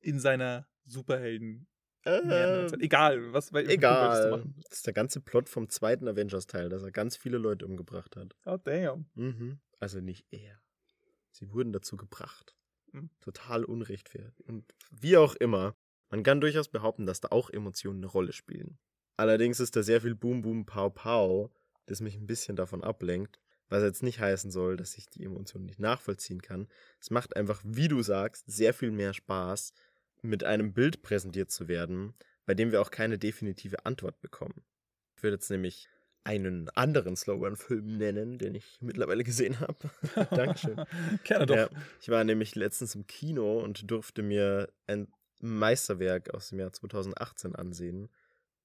In seiner Superhelden. Äh, egal, was egal. Das ist der ganze Plot vom zweiten Avengers-Teil, dass er ganz viele Leute umgebracht hat. Oh, damn. Mhm. Also nicht er. Sie wurden dazu gebracht. Mhm. Total unrechtfertigt. Und wie auch immer, man kann durchaus behaupten, dass da auch Emotionen eine Rolle spielen. Allerdings ist da sehr viel Boom Boom Pow Pow, das mich ein bisschen davon ablenkt, was jetzt nicht heißen soll, dass ich die Emotionen nicht nachvollziehen kann. Es macht einfach, wie du sagst, sehr viel mehr Spaß, mit einem Bild präsentiert zu werden, bei dem wir auch keine definitive Antwort bekommen. Ich würde jetzt nämlich einen anderen Slow-Run-Film nennen, den ich mittlerweile gesehen habe. Dankeschön. Gerne doch. Ja, ich war nämlich letztens im Kino und durfte mir ein Meisterwerk aus dem Jahr 2018 ansehen.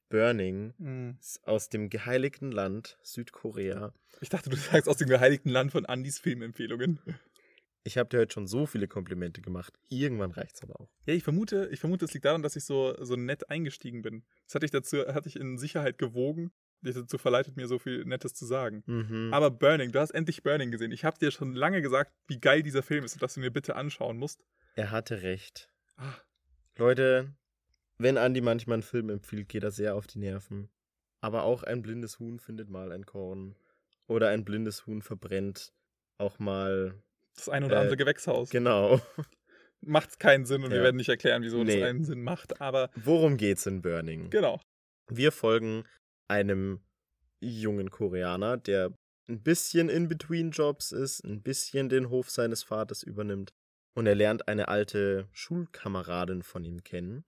Burning mhm. aus dem geheiligten Land Südkorea. Ich dachte, du sagst aus dem geheiligten Land von Andys Filmempfehlungen. Ich habe dir heute schon so viele Komplimente gemacht. Irgendwann reicht's aber auch. Ja, ich vermute, ich vermute, es liegt daran, dass ich so, so nett eingestiegen bin. Das hatte ich dazu, hatte ich in Sicherheit gewogen, dich dazu verleitet, mir so viel Nettes zu sagen. Mhm. Aber Burning, du hast endlich Burning gesehen. Ich habe dir schon lange gesagt, wie geil dieser Film ist und dass du mir bitte anschauen musst. Er hatte recht. Ach. Leute, wenn Andy manchmal einen Film empfiehlt, geht er sehr auf die Nerven. Aber auch ein blindes Huhn findet mal ein Korn. Oder ein blindes Huhn verbrennt auch mal das ein oder äh, andere Gewächshaus. Genau. Macht keinen Sinn und ja. wir werden nicht erklären, wieso nee. das einen Sinn macht, aber. Worum geht's in Burning? Genau. Wir folgen einem jungen Koreaner, der ein bisschen in Between Jobs ist, ein bisschen den Hof seines Vaters übernimmt. Und er lernt eine alte Schulkameradin von ihm kennen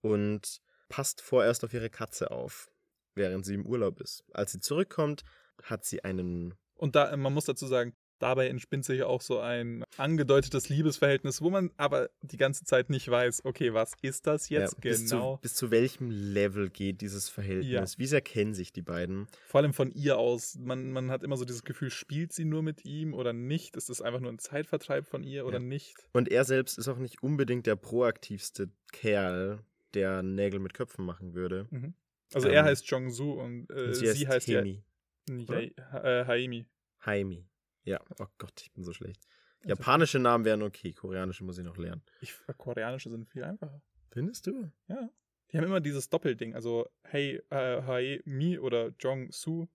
und passt vorerst auf ihre Katze auf, während sie im Urlaub ist. Als sie zurückkommt, hat sie einen. Und da, man muss dazu sagen, Dabei entspinnt sich auch so ein angedeutetes Liebesverhältnis, wo man aber die ganze Zeit nicht weiß, okay, was ist das jetzt ja, bis genau? Zu, bis zu welchem Level geht dieses Verhältnis? Ja. Wie sehr kennen sich die beiden? Vor allem von ihr aus. Man, man hat immer so dieses Gefühl, spielt sie nur mit ihm oder nicht? Ist es einfach nur ein Zeitvertreib von ihr oder ja. nicht? Und er selbst ist auch nicht unbedingt der proaktivste Kerl, der Nägel mit Köpfen machen würde. Mhm. Also ähm, er heißt Jong-Soo und, äh, und sie, sie heißt Hemi. ja, äh, Haimi. Haimi. Ja, oh Gott, ich bin so schlecht. Japanische Namen wären okay, koreanische muss ich noch lernen. Ich, koreanische sind viel einfacher. Findest du? Ja. Die haben immer dieses Doppelding, also Hey, äh, Hae, Mi oder Jong Su.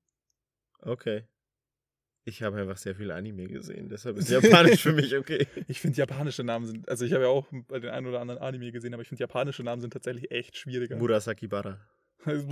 Okay. Ich habe einfach sehr viel Anime gesehen, deshalb ist Japanisch für mich okay. Ich finde japanische Namen sind, also ich habe ja auch den einen oder anderen Anime gesehen, aber ich finde japanische Namen sind tatsächlich echt schwieriger. Murasaki Bara.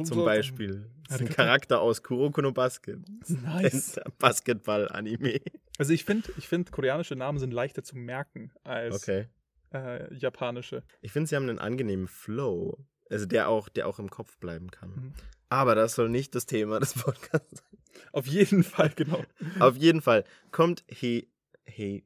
Zum Beispiel. Das ist ein Charakter aus Kuroko no Basket. Nice. Basketball-Anime. Also ich finde, ich find, koreanische Namen sind leichter zu merken als okay. äh, japanische. Ich finde, sie haben einen angenehmen Flow. Also der auch, der auch im Kopf bleiben kann. Mhm. Aber das soll nicht das Thema des Podcasts sein. Auf jeden Fall, genau. Auf jeden Fall kommt He, He,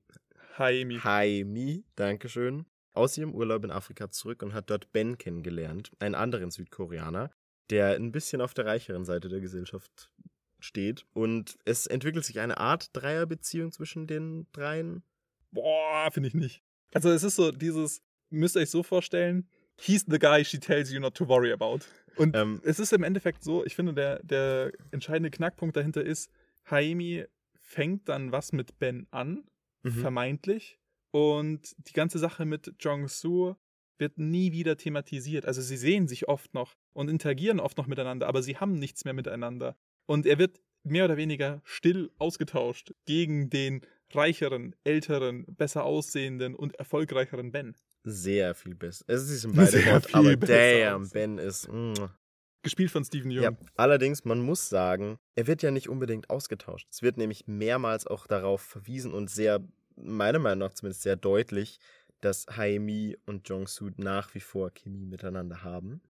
Haimi. Haimi, Dankeschön, aus ihrem Urlaub in Afrika zurück und hat dort Ben kennengelernt, einen anderen Südkoreaner, der ein bisschen auf der reicheren Seite der Gesellschaft steht. Und es entwickelt sich eine Art Dreierbeziehung zwischen den dreien. Boah, finde ich nicht. Also es ist so dieses, müsst ihr euch so vorstellen, He's the guy she tells you not to worry about. Und Ähm. es ist im Endeffekt so, ich finde, der, der entscheidende Knackpunkt dahinter ist, Haimi fängt dann was mit Ben an, Mhm. vermeintlich. Und die ganze Sache mit Jong-Soo wird nie wieder thematisiert. Also sie sehen sich oft noch und interagieren oft noch miteinander, aber sie haben nichts mehr miteinander. Und er wird mehr oder weniger still ausgetauscht gegen den reicheren, älteren, besser aussehenden und erfolgreicheren Ben. Sehr viel besser. Es ist ein beide Sehr viel aber besser damn. Ben ist. mm. Gespielt von Steven Yeun. Ja, allerdings, man muss sagen, er wird ja nicht unbedingt ausgetauscht. Es wird nämlich mehrmals auch darauf verwiesen und sehr, meiner Meinung nach zumindest sehr deutlich, dass Haimi und Jong-Soo nach wie vor Chemie miteinander haben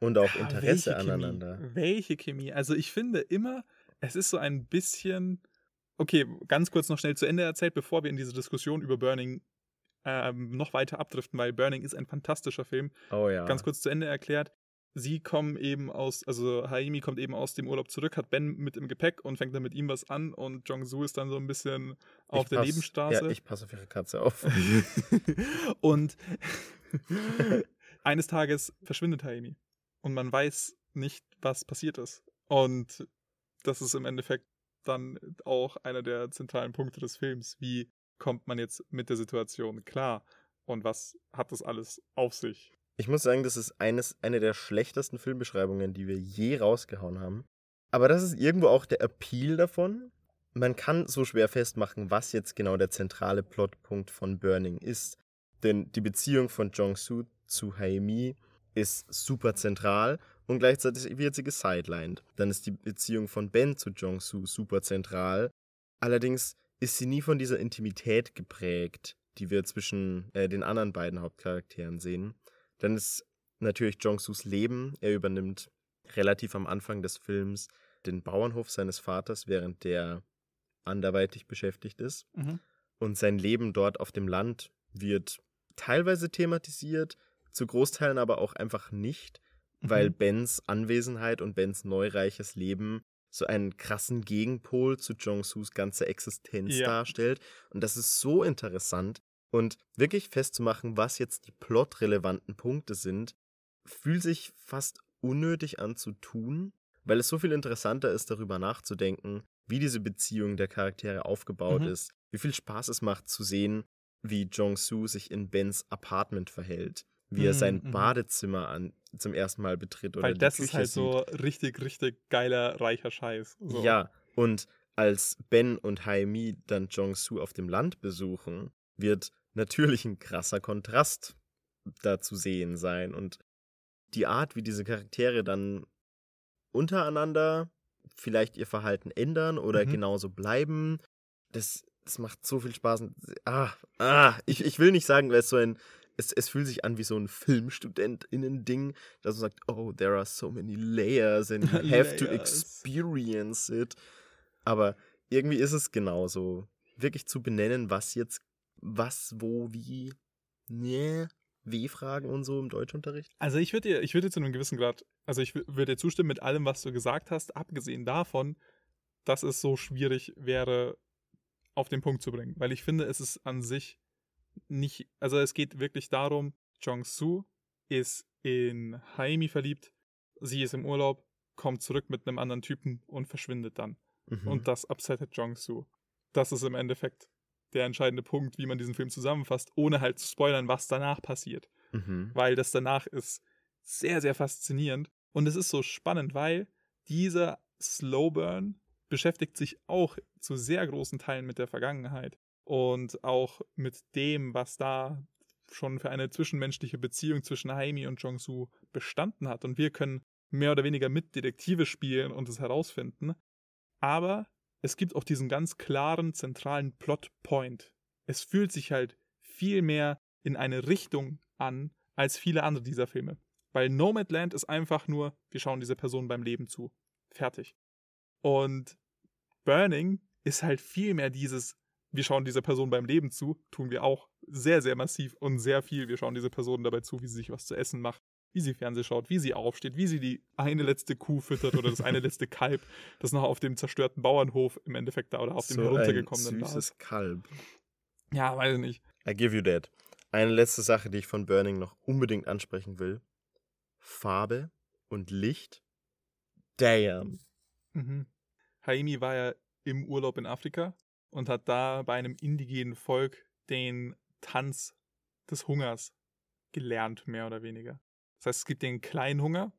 und auch Ah, Interesse welche Chemie? aneinander. Welche Chemie? Also ich finde immer, es ist so ein bisschen. Okay, ganz kurz noch schnell zu Ende erzählt, bevor wir in diese Diskussion über Burning ähm, noch weiter abdriften, weil Burning ist ein fantastischer Film. Oh ja. Ganz kurz zu Ende erklärt. Sie kommen eben aus, also Haimi kommt eben aus dem Urlaub zurück, hat Ben mit im Gepäck und fängt dann mit ihm was an und Jong-Soo ist dann so ein bisschen auf Ich der pass- Nebenstraße. Ja, ich passe auf ihre Katze auf. und eines Tages verschwindet Haimi. Und man weiß nicht, was passiert ist. Und das ist im Endeffekt dann auch einer der zentralen Punkte des Films. Wie kommt man jetzt mit der Situation klar? Und was hat das alles auf sich? Ich muss sagen, das ist eines, eine der schlechtesten Filmbeschreibungen, die wir je rausgehauen haben. Aber das ist irgendwo auch der Appeal davon. Man kann so schwer festmachen, was jetzt genau der zentrale Plotpunkt von Burning ist. Denn die Beziehung von Jong-Soo zu Haimi ist super zentral und gleichzeitig wird sie gesidelined. Dann ist die Beziehung von Ben zu Jong-Soo super zentral. Allerdings ist sie nie von dieser Intimität geprägt, die wir zwischen äh, den anderen beiden Hauptcharakteren sehen. Dann ist natürlich Jong-Soos Leben. Er übernimmt relativ am Anfang des Films den Bauernhof seines Vaters, während der anderweitig beschäftigt ist. Und sein Leben dort auf dem Land wird teilweise thematisiert, zu Großteilen aber auch einfach nicht, weil Mhm. Bens Anwesenheit und Bens neureiches Leben so einen krassen Gegenpol zu Jong-Soos ganze Existenz Ja. darstellt. Und das ist so interessant. Und wirklich festzumachen, was jetzt die plotrelevanten Punkte sind, fühlt sich fast unnötig an zu tun, weil es so viel interessanter ist, darüber nachzudenken, wie diese Beziehung der Charaktere aufgebaut Mhm. ist, wie viel Spaß es macht zu sehen, wie Jong-Soo sich in Bens Apartment verhält, wie er Mhm, sein mhm. Badezimmer an, zum ersten Mal betritt oder Weil das Küche ist halt sieht. so richtig, richtig geiler, reicher Scheiß. So. Ja, und als Ben und Haimi dann Jong-Soo auf dem Land besuchen, wird natürlich ein krasser Kontrast da zu sehen sein. Und die Art, wie diese Charaktere dann untereinander vielleicht ihr Verhalten ändern oder Mhm. genauso bleiben, das, das macht so viel Spaß. Und- Ah, ah, ich, ich will nicht sagen, weil es so ein, es, es fühlt sich an wie so ein FilmstudentInnen-Ding, dass man sagt, oh, there are so many layers and you have to experience it. Aber irgendwie ist es genauso. Wirklich zu benennen, was jetzt, was, wo, wie, ne, W-Fragen und so im Deutschunterricht. Also ich würde dir, ich würde dir zu einem gewissen Grad, also ich wü- würde dir zustimmen mit allem, was du gesagt hast, abgesehen davon, dass es so schwierig wäre, auf den Punkt zu bringen. Weil ich finde, es ist an sich nicht, also es geht wirklich darum, Jong-Soo ist in Haimi verliebt, sie ist im Urlaub, kommt zurück mit einem anderen Typen und verschwindet dann. Mhm. Und das upsettet Jong-Soo. Das ist im Endeffekt der entscheidende Punkt, wie man diesen Film zusammenfasst, ohne halt zu spoilern, was danach passiert mhm. weil das danach ist sehr, sehr faszinierend. Und es ist so spannend, weil dieser Slowburn beschäftigt sich auch zu sehr großen Teilen mit der Vergangenheit und auch mit dem, was da schon für eine zwischenmenschliche Beziehung zwischen Haimi und Jong-Soo bestanden hat. Und wir können mehr oder weniger mit Detektive spielen und es herausfinden. Aber es gibt auch diesen ganz klaren, zentralen Plotpoint. Es fühlt sich halt viel mehr in eine Richtung an als viele andere dieser Filme. Weil Nomadland ist einfach nur, wir schauen dieser Person beim Leben zu. Fertig. Und Burning ist halt viel mehr dieses, wir schauen dieser Person beim Leben zu, tun wir auch sehr, sehr massiv und sehr viel. Wir schauen dieser Person dabei zu, wie sie sich was zu essen macht, wie sie Fernsehen schaut, wie sie aufsteht, wie sie die eine letzte Kuh füttert oder das eine letzte Kalb, das noch auf dem zerstörten Bauernhof im Endeffekt da oder auf dem so heruntergekommenen ein süßes Kalb. Ja, weiß ich nicht. I give you that. Eine letzte Sache, die ich von Burning noch unbedingt ansprechen will. Farbe und Licht. Damn. Mhm. Haimi war ja im Urlaub in Afrika und hat da bei einem indigenen Volk den Tanz des Hungers gelernt, mehr oder weniger. Das heißt, es gibt den kleinen Hunger,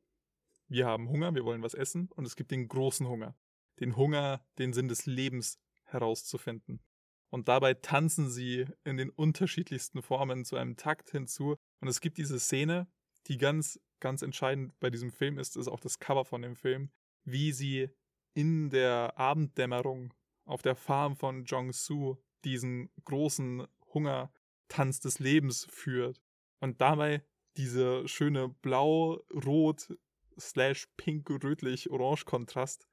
wir haben Hunger, wir wollen was essen, und es gibt den großen Hunger, den Hunger, den Sinn des Lebens herauszufinden. Und dabei tanzen sie in den unterschiedlichsten Formen zu einem Takt hinzu. Und es gibt diese Szene, die ganz, ganz entscheidend bei diesem Film ist, ist auch das Cover von dem Film, wie sie in der Abenddämmerung auf der Farm von Jong-Soo diesen großen Hungertanz des Lebens führt. Und dabei dieser schöne blau-rot slash pink-rötlich-orange-Kontrast.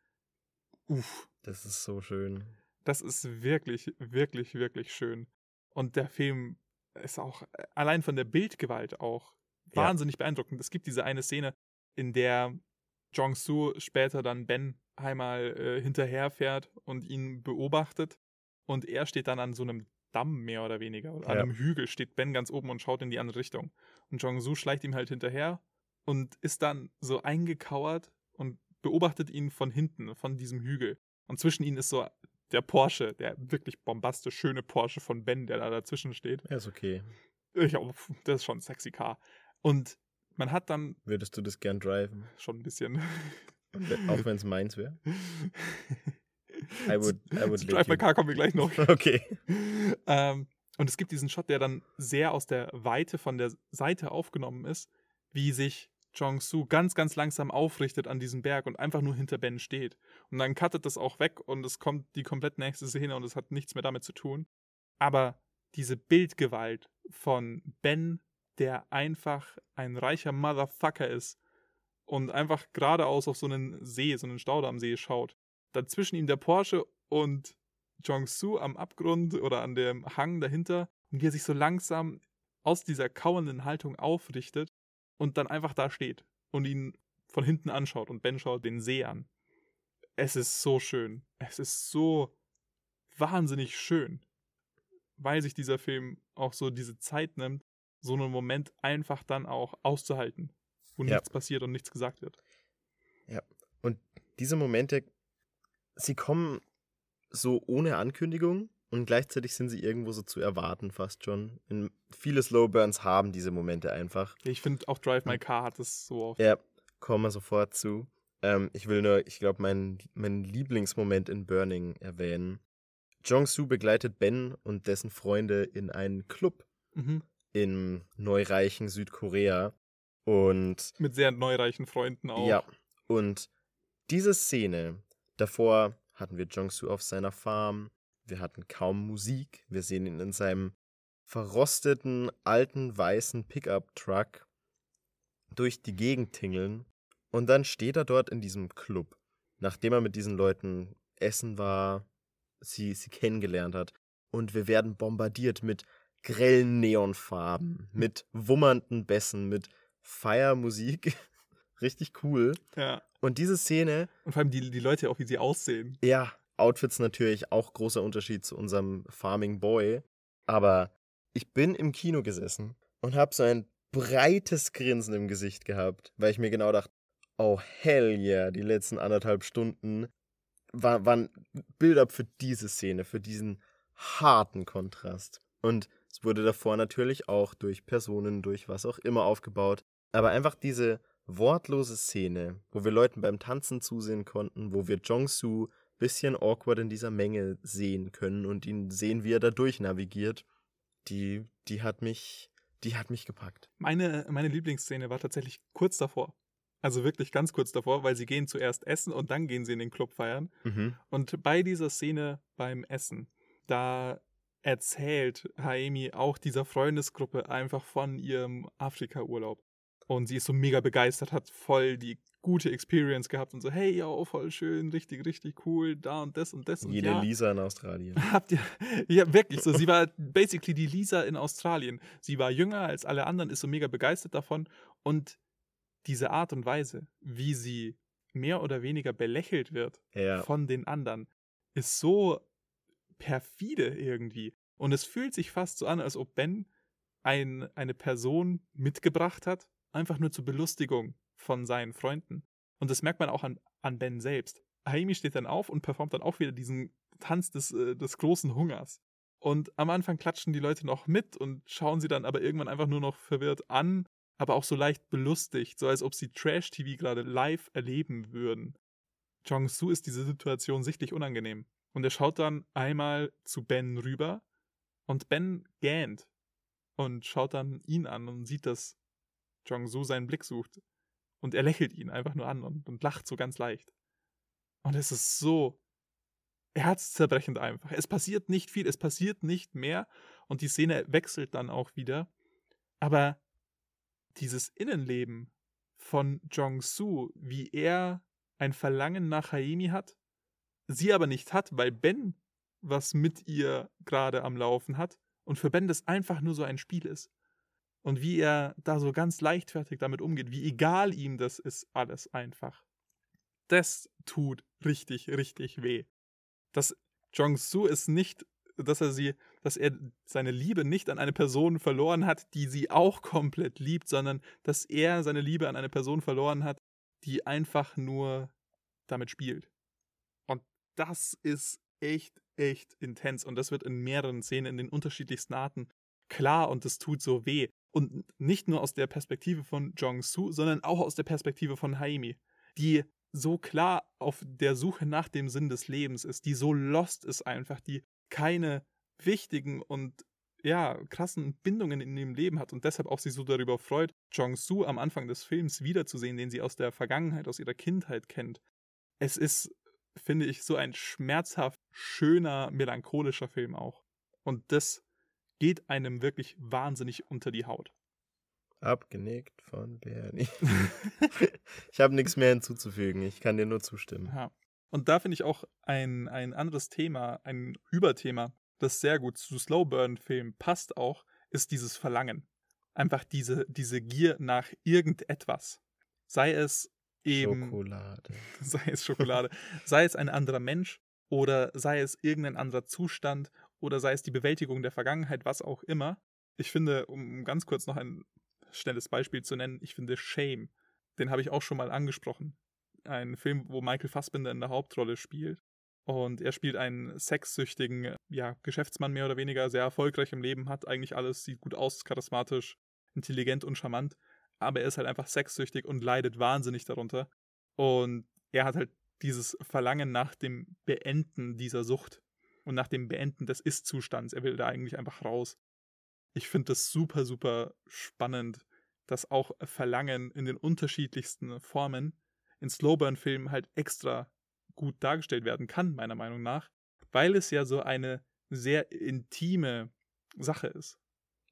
Uff. Das ist so schön. Das ist wirklich, wirklich, wirklich schön. Und der Film ist auch allein von der Bildgewalt auch wahnsinnig ja. beeindruckend. Es gibt diese eine Szene, in der Jong-Soo später dann Ben einmal äh, hinterherfährt und ihn beobachtet. Und er steht dann an so einem Damm mehr oder weniger. Oder ja. an einem Hügel steht Ben ganz oben und schaut in die andere Richtung. Und Jong-Soo schleicht ihm halt hinterher und ist dann so eingekauert und beobachtet ihn von hinten, von diesem Hügel. Und zwischen ihnen ist so der Porsche, der wirklich bombastisch schöne Porsche von Ben, der da dazwischen steht. Ja, ist okay. Ja, das ist schon ein sexy Car. Und man hat dann. Würdest du das gern driven? Schon ein bisschen. Auch wenn es meins wäre? I would, I would Drive my Car kommen wir gleich noch. Okay. Ähm, und es gibt diesen Shot, der dann sehr aus der Weite von der Seite aufgenommen ist, wie sich Jong-Soo ganz, ganz langsam aufrichtet an diesem Berg und einfach nur hinter Ben steht. Und dann cuttet das auch weg und es kommt die komplett nächste Szene und es hat nichts mehr damit zu tun. Aber diese Bildgewalt von Ben, der einfach ein reicher Motherfucker ist und einfach geradeaus auf so einen See, so einen Staudammsee schaut. Dazwischen ihm der Porsche und Jong-Soo am Abgrund oder an dem Hang dahinter und wie er sich so langsam aus dieser kauernden Haltung aufrichtet und dann einfach da steht und ihn von hinten anschaut und Ben schaut den See an. Es ist so schön. Es ist so wahnsinnig schön, weil sich dieser Film auch so diese Zeit nimmt, so einen Moment einfach dann auch auszuhalten, wo ja. nichts passiert und nichts gesagt wird. Ja, und diese Momente, sie kommen so ohne Ankündigung und gleichzeitig sind sie irgendwo so zu erwarten, fast schon. In, viele Slowburns haben diese Momente einfach. Ich finde auch Drive My Car hat es so oft. Ja, kommen wir sofort zu. Ähm, ich will nur, ich glaube, meinen mein Lieblingsmoment in Burning erwähnen. Jong-Soo begleitet Ben und dessen Freunde in einen Club mhm. im neureichen Südkorea. Und. Mit sehr neureichen Freunden auch. Ja. Und diese Szene, davor hatten wir Jong-Soo auf seiner Farm, wir hatten kaum Musik. Wir sehen ihn in seinem verrosteten, alten, weißen Pickup-Truck durch die Gegend tingeln. Und dann steht er dort in diesem Club, nachdem er mit diesen Leuten essen war, sie, sie kennengelernt hat. Und wir werden bombardiert mit grellen Neonfarben, mit wummernden Bässen, mit Feiermusik. Richtig cool. Ja. Und diese Szene. Und vor allem die, die Leute auch, wie sie aussehen. Ja, Outfits natürlich auch großer Unterschied zu unserem Farming Boy. Aber ich bin im Kino gesessen und habe so ein breites Grinsen im Gesicht gehabt, weil ich mir genau dachte, oh hell yeah, die letzten anderthalb Stunden war, waren Build-up für diese Szene, für diesen harten Kontrast. Und es wurde davor natürlich auch durch Personen, durch was auch immer aufgebaut. Aber einfach diese wortlose Szene, wo wir Leuten beim Tanzen zusehen konnten, wo wir Jong-Soo bisschen awkward in dieser Menge sehen können und ihn sehen, wie er da durchnavigiert, die, die hat mich, die hat mich gepackt. Meine, meine Lieblingsszene war tatsächlich kurz davor. Also wirklich ganz kurz davor, weil sie gehen zuerst essen und dann gehen sie in den Club feiern. Mhm. Und bei dieser Szene beim Essen, da erzählt Haemi auch dieser Freundesgruppe einfach von ihrem Afrika-Urlaub. Und sie ist so mega begeistert, hat voll die gute Experience gehabt und so, hey, ja, voll schön, richtig, richtig cool, da und das und das. Und Jede ja, Lisa in Australien. Habt ihr, ja, wirklich so. Sie war basically die Lisa in Australien. Sie war jünger als alle anderen, ist so mega begeistert davon. Und diese Art und Weise, wie sie mehr oder weniger belächelt wird ja. von den anderen, ist so perfide irgendwie. Und es fühlt sich fast so an, als ob Ben ein, eine Person mitgebracht hat, einfach nur zur Belustigung von seinen Freunden. Und das merkt man auch an, an Ben selbst. Haimi steht dann auf und performt dann auch wieder diesen Tanz des, äh, des großen Hungers. Und am Anfang klatschen die Leute noch mit und schauen sie dann aber irgendwann einfach nur noch verwirrt an, aber auch so leicht belustigt, so als ob sie Trash-TV gerade live erleben würden. Jong-Su ist diese Situation sichtlich unangenehm. Und er schaut dann einmal zu Ben rüber und Ben gähnt und schaut dann ihn an und sieht, dass Jong-Su seinen Blick sucht. Und er lächelt ihn einfach nur an und, und lacht so ganz leicht. Und es ist so herzzerbrechend einfach. Es passiert nicht viel, es passiert nicht mehr und die Szene wechselt dann auch wieder. Aber dieses Innenleben von Jong-Soo, wie er ein Verlangen nach Haemi hat, sie aber nicht hat, weil Ben was mit ihr gerade am Laufen hat und für Ben das einfach nur so ein Spiel ist. Und wie er da so ganz leichtfertig damit umgeht, wie egal ihm das ist, alles einfach. Das tut richtig, richtig weh. Dass Jong-Soo ist nicht, dass er sie, dass er seine Liebe nicht an eine Person verloren hat, die sie auch komplett liebt, sondern dass er seine Liebe an eine Person verloren hat, die einfach nur damit spielt. Und das ist echt, echt intens. Und das wird in mehreren Szenen, in den unterschiedlichsten Arten klar und das tut so weh. Und nicht nur aus der Perspektive von Jong-Soo, sondern auch aus der Perspektive von Haimi, die so klar auf der Suche nach dem Sinn des Lebens ist, die so lost ist einfach, die keine wichtigen und ja, krassen Bindungen in ihrem Leben hat und deshalb auch sich so darüber freut, Jong-Soo am Anfang des Films wiederzusehen, den sie aus der Vergangenheit, aus ihrer Kindheit kennt. Es ist, finde ich, so ein schmerzhaft schöner, melancholischer Film auch. Und das geht einem wirklich wahnsinnig unter die Haut. Abgenickt von Bernie. ich habe nichts mehr hinzuzufügen. Ich kann dir nur zustimmen. Ja. Und da finde ich auch ein, ein anderes Thema, ein Überthema, das sehr gut zu Slowburn-Filmen passt auch, ist dieses Verlangen. Einfach diese, diese Gier nach irgendetwas. Sei es eben. Schokolade. Sei es Schokolade. sei es ein anderer Mensch oder sei es irgendein anderer Zustand oder sei es die Bewältigung der Vergangenheit, was auch immer. Ich finde, um ganz kurz noch ein schnelles Beispiel zu nennen, ich finde Shame, den habe ich auch schon mal angesprochen. Ein Film, wo Michael Fassbinder in der Hauptrolle spielt. Und er spielt einen sexsüchtigen ja, Geschäftsmann mehr oder weniger, sehr erfolgreich im Leben, hat eigentlich alles, sieht gut aus, charismatisch, intelligent und charmant. Aber er ist halt einfach sexsüchtig und leidet wahnsinnig darunter. Und er hat halt dieses Verlangen nach dem Beenden dieser Sucht und nach dem Beenden des Ist-Zustands. Er will da eigentlich einfach raus ich finde das super, super spannend, dass auch Verlangen in den unterschiedlichsten Formen in Slowburn-Filmen halt extra gut dargestellt werden kann, meiner Meinung nach, weil es ja so eine sehr intime Sache ist.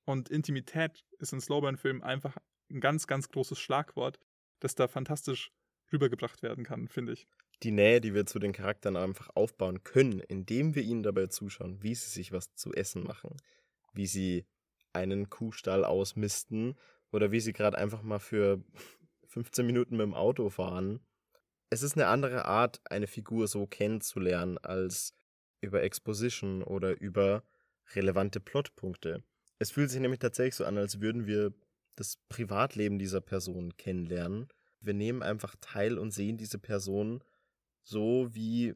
Und Intimität ist in Slowburn-Filmen einfach ein ganz, ganz großes Schlagwort, das da fantastisch rübergebracht werden kann, finde ich. Die Nähe, die wir zu den Charakteren einfach aufbauen können, indem wir ihnen dabei zuschauen, wie sie sich was zu essen machen, wie sie einen Kuhstall ausmisten oder wie sie gerade einfach mal für 15 Minuten mit dem Auto fahren. Es ist eine andere Art, eine Figur so kennenzulernen, als über Exposition oder über relevante Plotpunkte. Es fühlt sich nämlich tatsächlich so an, als würden wir das Privatleben dieser Person kennenlernen. Wir nehmen einfach teil und sehen diese Person so, wie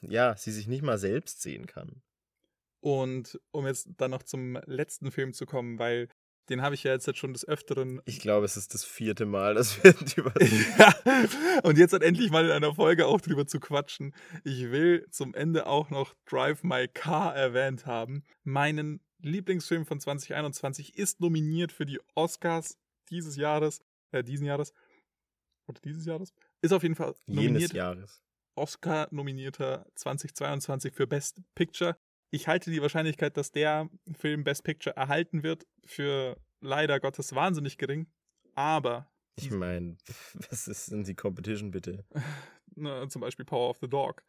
ja, sie sich nicht mal selbst sehen kann. Und um jetzt dann noch zum letzten Film zu kommen, weil den habe ich ja jetzt schon des Öfteren. Ich glaube, es ist das vierte Mal, dass wir über. ja, und jetzt hat endlich mal in einer Folge auch drüber zu quatschen. Ich will zum Ende auch noch Drive My Car erwähnt haben. Meinen Lieblingsfilm von 2021 ist nominiert für die Oscars dieses Jahres, äh, diesen Jahres. Oder dieses Jahres? Ist auf jeden Fall nominiert. Jenes Jahres. Oscar-nominierter 2022 für Best Picture ich halte die Wahrscheinlichkeit, dass der Film Best Picture erhalten wird, für leider Gottes wahnsinnig gering. Aber. Ich meine, was ist denn die Competition bitte? Na, zum Beispiel Power of the Dog.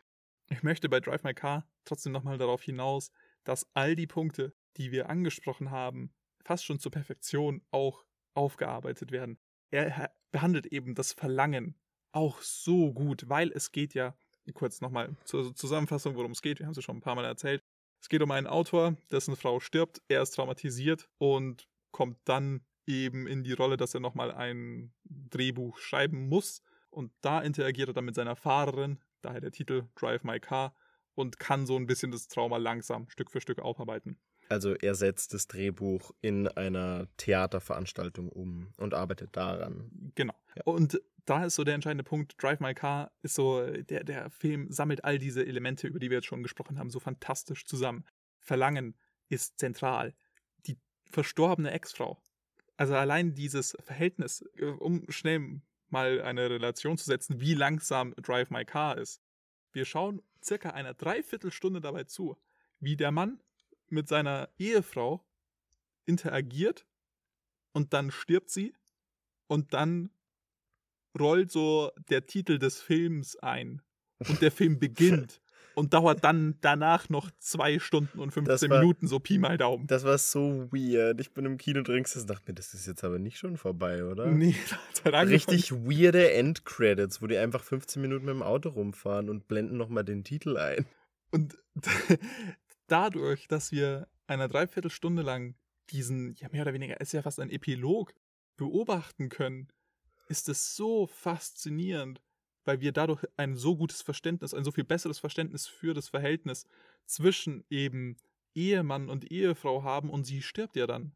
Ich möchte bei Drive My Car trotzdem nochmal darauf hinaus, dass all die Punkte, die wir angesprochen haben, fast schon zur Perfektion auch aufgearbeitet werden. Er behandelt eben das Verlangen auch so gut, weil es geht ja, kurz nochmal zur Zusammenfassung, worum es geht, wir haben es ja schon ein paar Mal erzählt, es geht um einen Autor, dessen Frau stirbt, er ist traumatisiert und kommt dann eben in die Rolle, dass er nochmal ein Drehbuch schreiben muss. Und da interagiert er dann mit seiner Fahrerin, daher der Titel Drive My Car, und kann so ein bisschen das Trauma langsam Stück für Stück aufarbeiten. Also er setzt das Drehbuch in einer Theaterveranstaltung um und arbeitet daran. Genau. Ja. Und da ist so der entscheidende Punkt. Drive My Car ist so, der, der Film sammelt all diese Elemente, über die wir jetzt schon gesprochen haben, so fantastisch zusammen. Verlangen ist zentral. Die verstorbene Ex-Frau. Also allein dieses Verhältnis, äh, um schnell mal eine Relation zu setzen, wie langsam Drive My Car ist. Wir schauen circa einer Dreiviertelstunde dabei zu, wie der Mann mit seiner Ehefrau interagiert und dann stirbt sie und dann rollt so der Titel des Films ein und der Film beginnt und dauert dann danach noch zwei Stunden und 15 war, Minuten, so Pi mal Daumen. Das war so weird. Ich bin im Kino drin und dachte mir, das ist jetzt aber nicht schon vorbei, oder? Nee, das hat Richtig weirde Endcredits, wo die einfach 15 Minuten mit dem Auto rumfahren und blenden nochmal den Titel ein. Und dadurch, dass wir eine Dreiviertelstunde lang diesen, ja mehr oder weniger, ist ja fast ein Epilog, beobachten können, ist es so faszinierend, weil wir dadurch ein so gutes Verständnis, ein so viel besseres Verständnis für das Verhältnis zwischen eben Ehemann und Ehefrau haben und sie stirbt ja dann.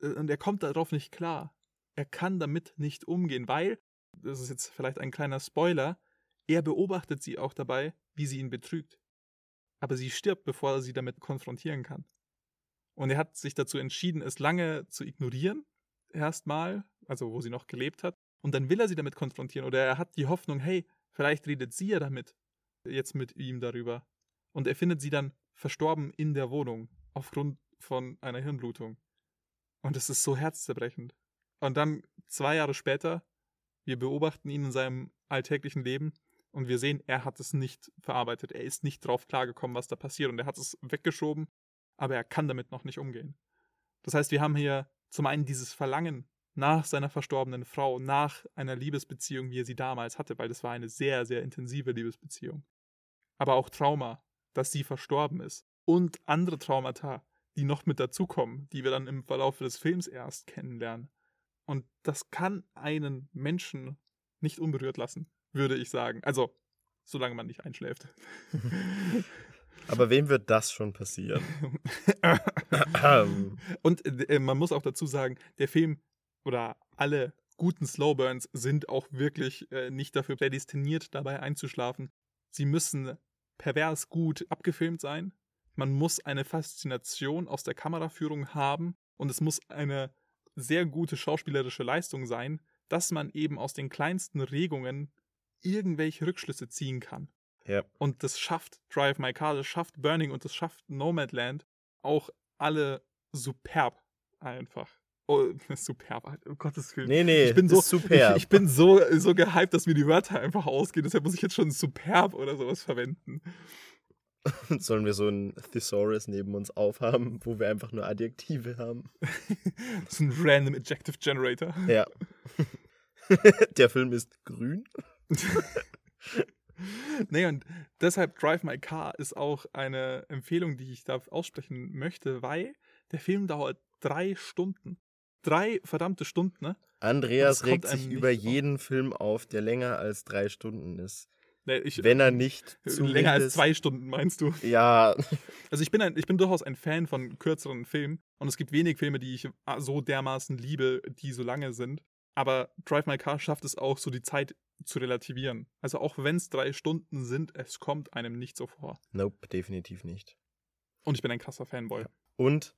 Äh, und er kommt darauf nicht klar. Er kann damit nicht umgehen, weil, das ist jetzt vielleicht ein kleiner Spoiler, er beobachtet sie auch dabei, wie sie ihn betrügt aber sie stirbt, bevor er sie damit konfrontieren kann. Und er hat sich dazu entschieden, es lange zu ignorieren, erstmal, also wo sie noch gelebt hat, und dann will er sie damit konfrontieren oder er hat die Hoffnung, hey, vielleicht redet sie ja damit, jetzt mit ihm darüber. Und er findet sie dann verstorben in der Wohnung, aufgrund von einer Hirnblutung. Und es ist so herzzerbrechend. Und dann zwei Jahre später, wir beobachten ihn in seinem alltäglichen Leben und wir sehen, er hat es nicht verarbeitet. Er ist nicht drauf klargekommen, was da passiert. Und er hat es weggeschoben, aber er kann damit noch nicht umgehen. Das heißt, wir haben hier zum einen dieses Verlangen nach seiner verstorbenen Frau, nach einer Liebesbeziehung, wie er sie damals hatte, weil das war eine sehr, sehr intensive Liebesbeziehung. Aber auch Trauma, dass sie verstorben ist. Und andere Traumata, die noch mit dazukommen, die wir dann im Verlauf des Films erst kennenlernen. Und das kann einen Menschen nicht unberührt lassen würde ich sagen. Also, solange man nicht einschläft. Aber wem wird das schon passieren? Und äh, man muss auch dazu sagen, der Film oder alle guten Slowburns sind auch wirklich äh, nicht dafür prädestiniert, dabei einzuschlafen. Sie müssen pervers gut abgefilmt sein. Man muss eine Faszination aus der Kameraführung haben und es muss eine sehr gute schauspielerische Leistung sein, dass man eben aus den kleinsten Regungen irgendwelche Rückschlüsse ziehen kann. Ja. Und das schafft Drive My Car, das schafft Burning und das schafft Nomadland auch alle superb einfach. Oh, superb, um Gottes Willen. Nee, nee, ich bin so, superb. Ich, ich, bin so, so gehypt, dass mir die Wörter einfach ausgehen. Deshalb muss ich jetzt schon superb oder sowas verwenden. Sollen wir so ein Thesaurus neben uns aufhaben, wo wir einfach nur Adjektive haben? das ist ein Random Adjective Generator. Ja. Der Film ist grün. nee, und deshalb Drive My Car ist auch eine Empfehlung, die ich da aussprechen möchte, weil der Film dauert drei Stunden. Drei verdammte Stunden, ne? Andreas regt sich über jeden Film auf, der länger als drei Stunden ist. Nee, ich, Wenn er nicht länger als zwei Stunden, meinst du? Ja. Also ich bin, ein, ich bin durchaus ein Fan von kürzeren Filmen und es gibt wenig Filme, die ich so dermaßen liebe, die so lange sind. Aber Drive My Car schafft es auch, so die Zeit zu relativieren. Also auch wenn es drei Stunden sind, es kommt einem nicht so vor. Nope, definitiv nicht. Und ich bin ein krasser Fanboy. Und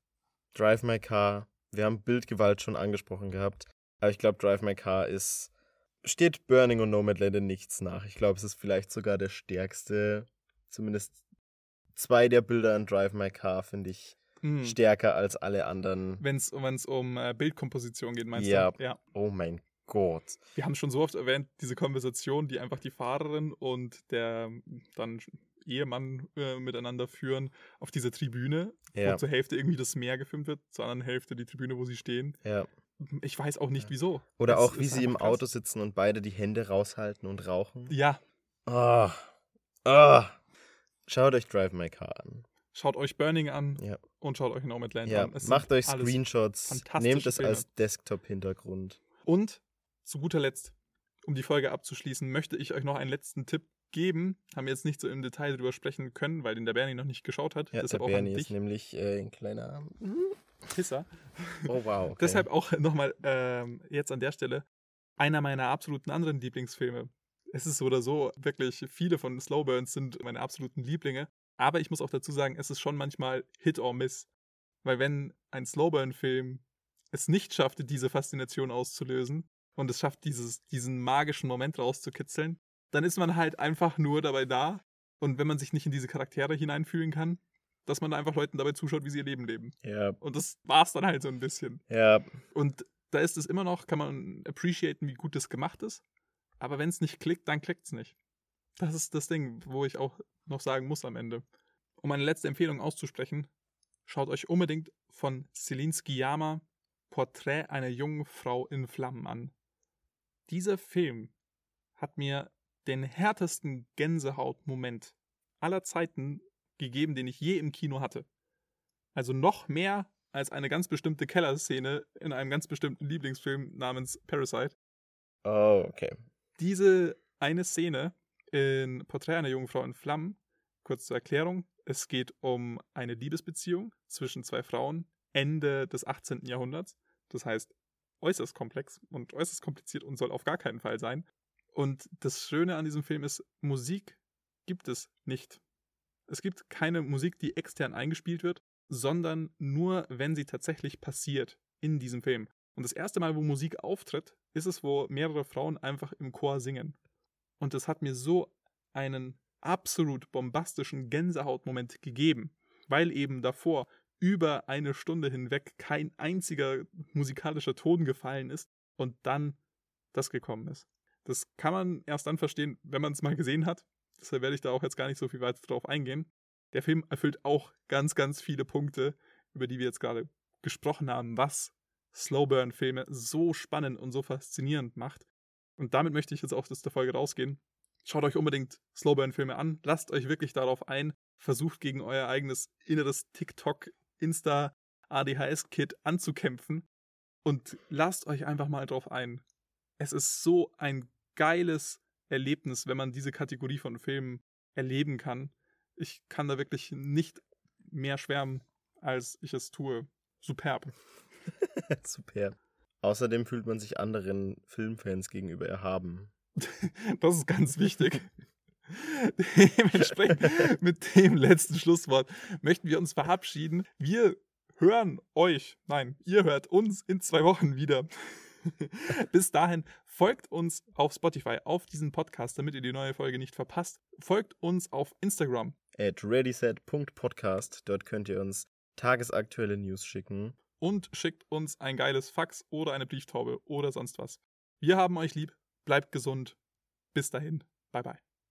Drive My Car, wir haben Bildgewalt schon angesprochen gehabt, aber ich glaube, Drive My Car ist steht Burning und Nomadland in nichts nach. Ich glaube, es ist vielleicht sogar der stärkste, zumindest zwei der Bilder an Drive My Car finde ich hm. stärker als alle anderen. Wenn es um äh, Bildkomposition geht, meinst ja. du? Ja. Oh mein Gott. Wir haben schon so oft erwähnt, diese Konversation, die einfach die Fahrerin und der dann Ehemann äh, miteinander führen auf dieser Tribüne, ja. wo zur Hälfte irgendwie das Meer gefilmt wird, zur anderen Hälfte die Tribüne, wo sie stehen. Ja. Ich weiß auch nicht, wieso. Oder das auch, wie sie im krass. Auto sitzen und beide die Hände raushalten und rauchen. Ja. Ah. Oh. Oh. Schaut euch Drive My Car an. Schaut euch Burning an Ja. und schaut euch Nomadland Ja, an. Es macht euch Screenshots, nehmt es Filme. als Desktop-Hintergrund. Und zu guter Letzt, um die Folge abzuschließen, möchte ich euch noch einen letzten Tipp geben. Haben wir jetzt nicht so im Detail drüber sprechen können, weil den der Bernie noch nicht geschaut hat. Ja, der Deshalb auch Bernie ist nämlich äh, ein kleiner Pisser. Oh wow. Okay. Deshalb auch nochmal ähm, jetzt an der Stelle einer meiner absoluten anderen Lieblingsfilme. Es ist so oder so, wirklich viele von Slowburns sind meine absoluten Lieblinge. Aber ich muss auch dazu sagen, es ist schon manchmal Hit or Miss. Weil wenn ein Slowburn-Film es nicht schafft, diese Faszination auszulösen und es schafft, dieses, diesen magischen Moment rauszukitzeln, dann ist man halt einfach nur dabei da. Und wenn man sich nicht in diese Charaktere hineinfühlen kann, dass man einfach Leuten dabei zuschaut, wie sie ihr Leben leben. ja, Und das war's dann halt so ein bisschen. ja, Und da ist es immer noch, kann man appreciaten, wie gut das gemacht ist. Aber wenn es nicht klickt, dann klickt es nicht. Das ist das Ding, wo ich auch noch sagen muss am Ende. Um eine letzte Empfehlung auszusprechen, schaut euch unbedingt von Celine Skiyama Porträt einer jungen Frau in Flammen an. Dieser Film hat mir den härtesten Gänsehautmoment aller Zeiten gegeben, den ich je im Kino hatte. Also noch mehr als eine ganz bestimmte Kellerszene in einem ganz bestimmten Lieblingsfilm namens Parasite. Oh, okay. Diese eine Szene in Porträt einer jungen Frau in Flammen, kurz zur Erklärung, es geht um eine Liebesbeziehung zwischen zwei Frauen Ende des 18. Jahrhunderts. Das heißt, äußerst komplex und äußerst kompliziert und soll auf gar keinen Fall sein. Und das Schöne an diesem Film ist, Musik gibt es nicht. Es gibt keine Musik, die extern eingespielt wird, sondern nur, wenn sie tatsächlich passiert in diesem Film. Und das erste Mal, wo Musik auftritt, ist es, wo mehrere Frauen einfach im Chor singen. Und das hat mir so einen absolut bombastischen Gänsehautmoment gegeben, weil eben davor über eine Stunde hinweg kein einziger musikalischer Ton gefallen ist und dann das gekommen ist. Das kann man erst dann verstehen, wenn man es mal gesehen hat. Deshalb werde ich da auch jetzt gar nicht so viel weiter drauf eingehen. Der Film erfüllt auch ganz, ganz viele Punkte, über die wir jetzt gerade gesprochen haben, was Slowburn-Filme so spannend und so faszinierend macht. Und damit möchte ich jetzt auch aus der Folge rausgehen. Schaut euch unbedingt Slowburn-Filme an, lasst euch wirklich darauf ein, versucht gegen euer eigenes inneres TikTok, Insta, ADHS-Kit anzukämpfen und lasst euch einfach mal drauf ein. Es ist so ein geiles Erlebnis, wenn man diese Kategorie von Filmen erleben kann. Ich kann da wirklich nicht mehr schwärmen, als ich es tue. Superb. Super. Außerdem fühlt man sich anderen Filmfans gegenüber erhaben. Das ist ganz wichtig. Dementsprechend mit dem letzten Schlusswort möchten wir uns verabschieden. Wir hören euch, nein, ihr hört uns in zwei Wochen wieder. Bis dahin folgt uns auf Spotify, auf diesen Podcast, damit ihr die neue Folge nicht verpasst. Folgt uns auf Instagram. At readyset.podcast. Dort könnt ihr uns tagesaktuelle News schicken. und schickt uns ein geiles Fax oder eine Brieftaube oder sonst was. Wir haben euch lieb, bleibt gesund. Bis dahin, bye bye.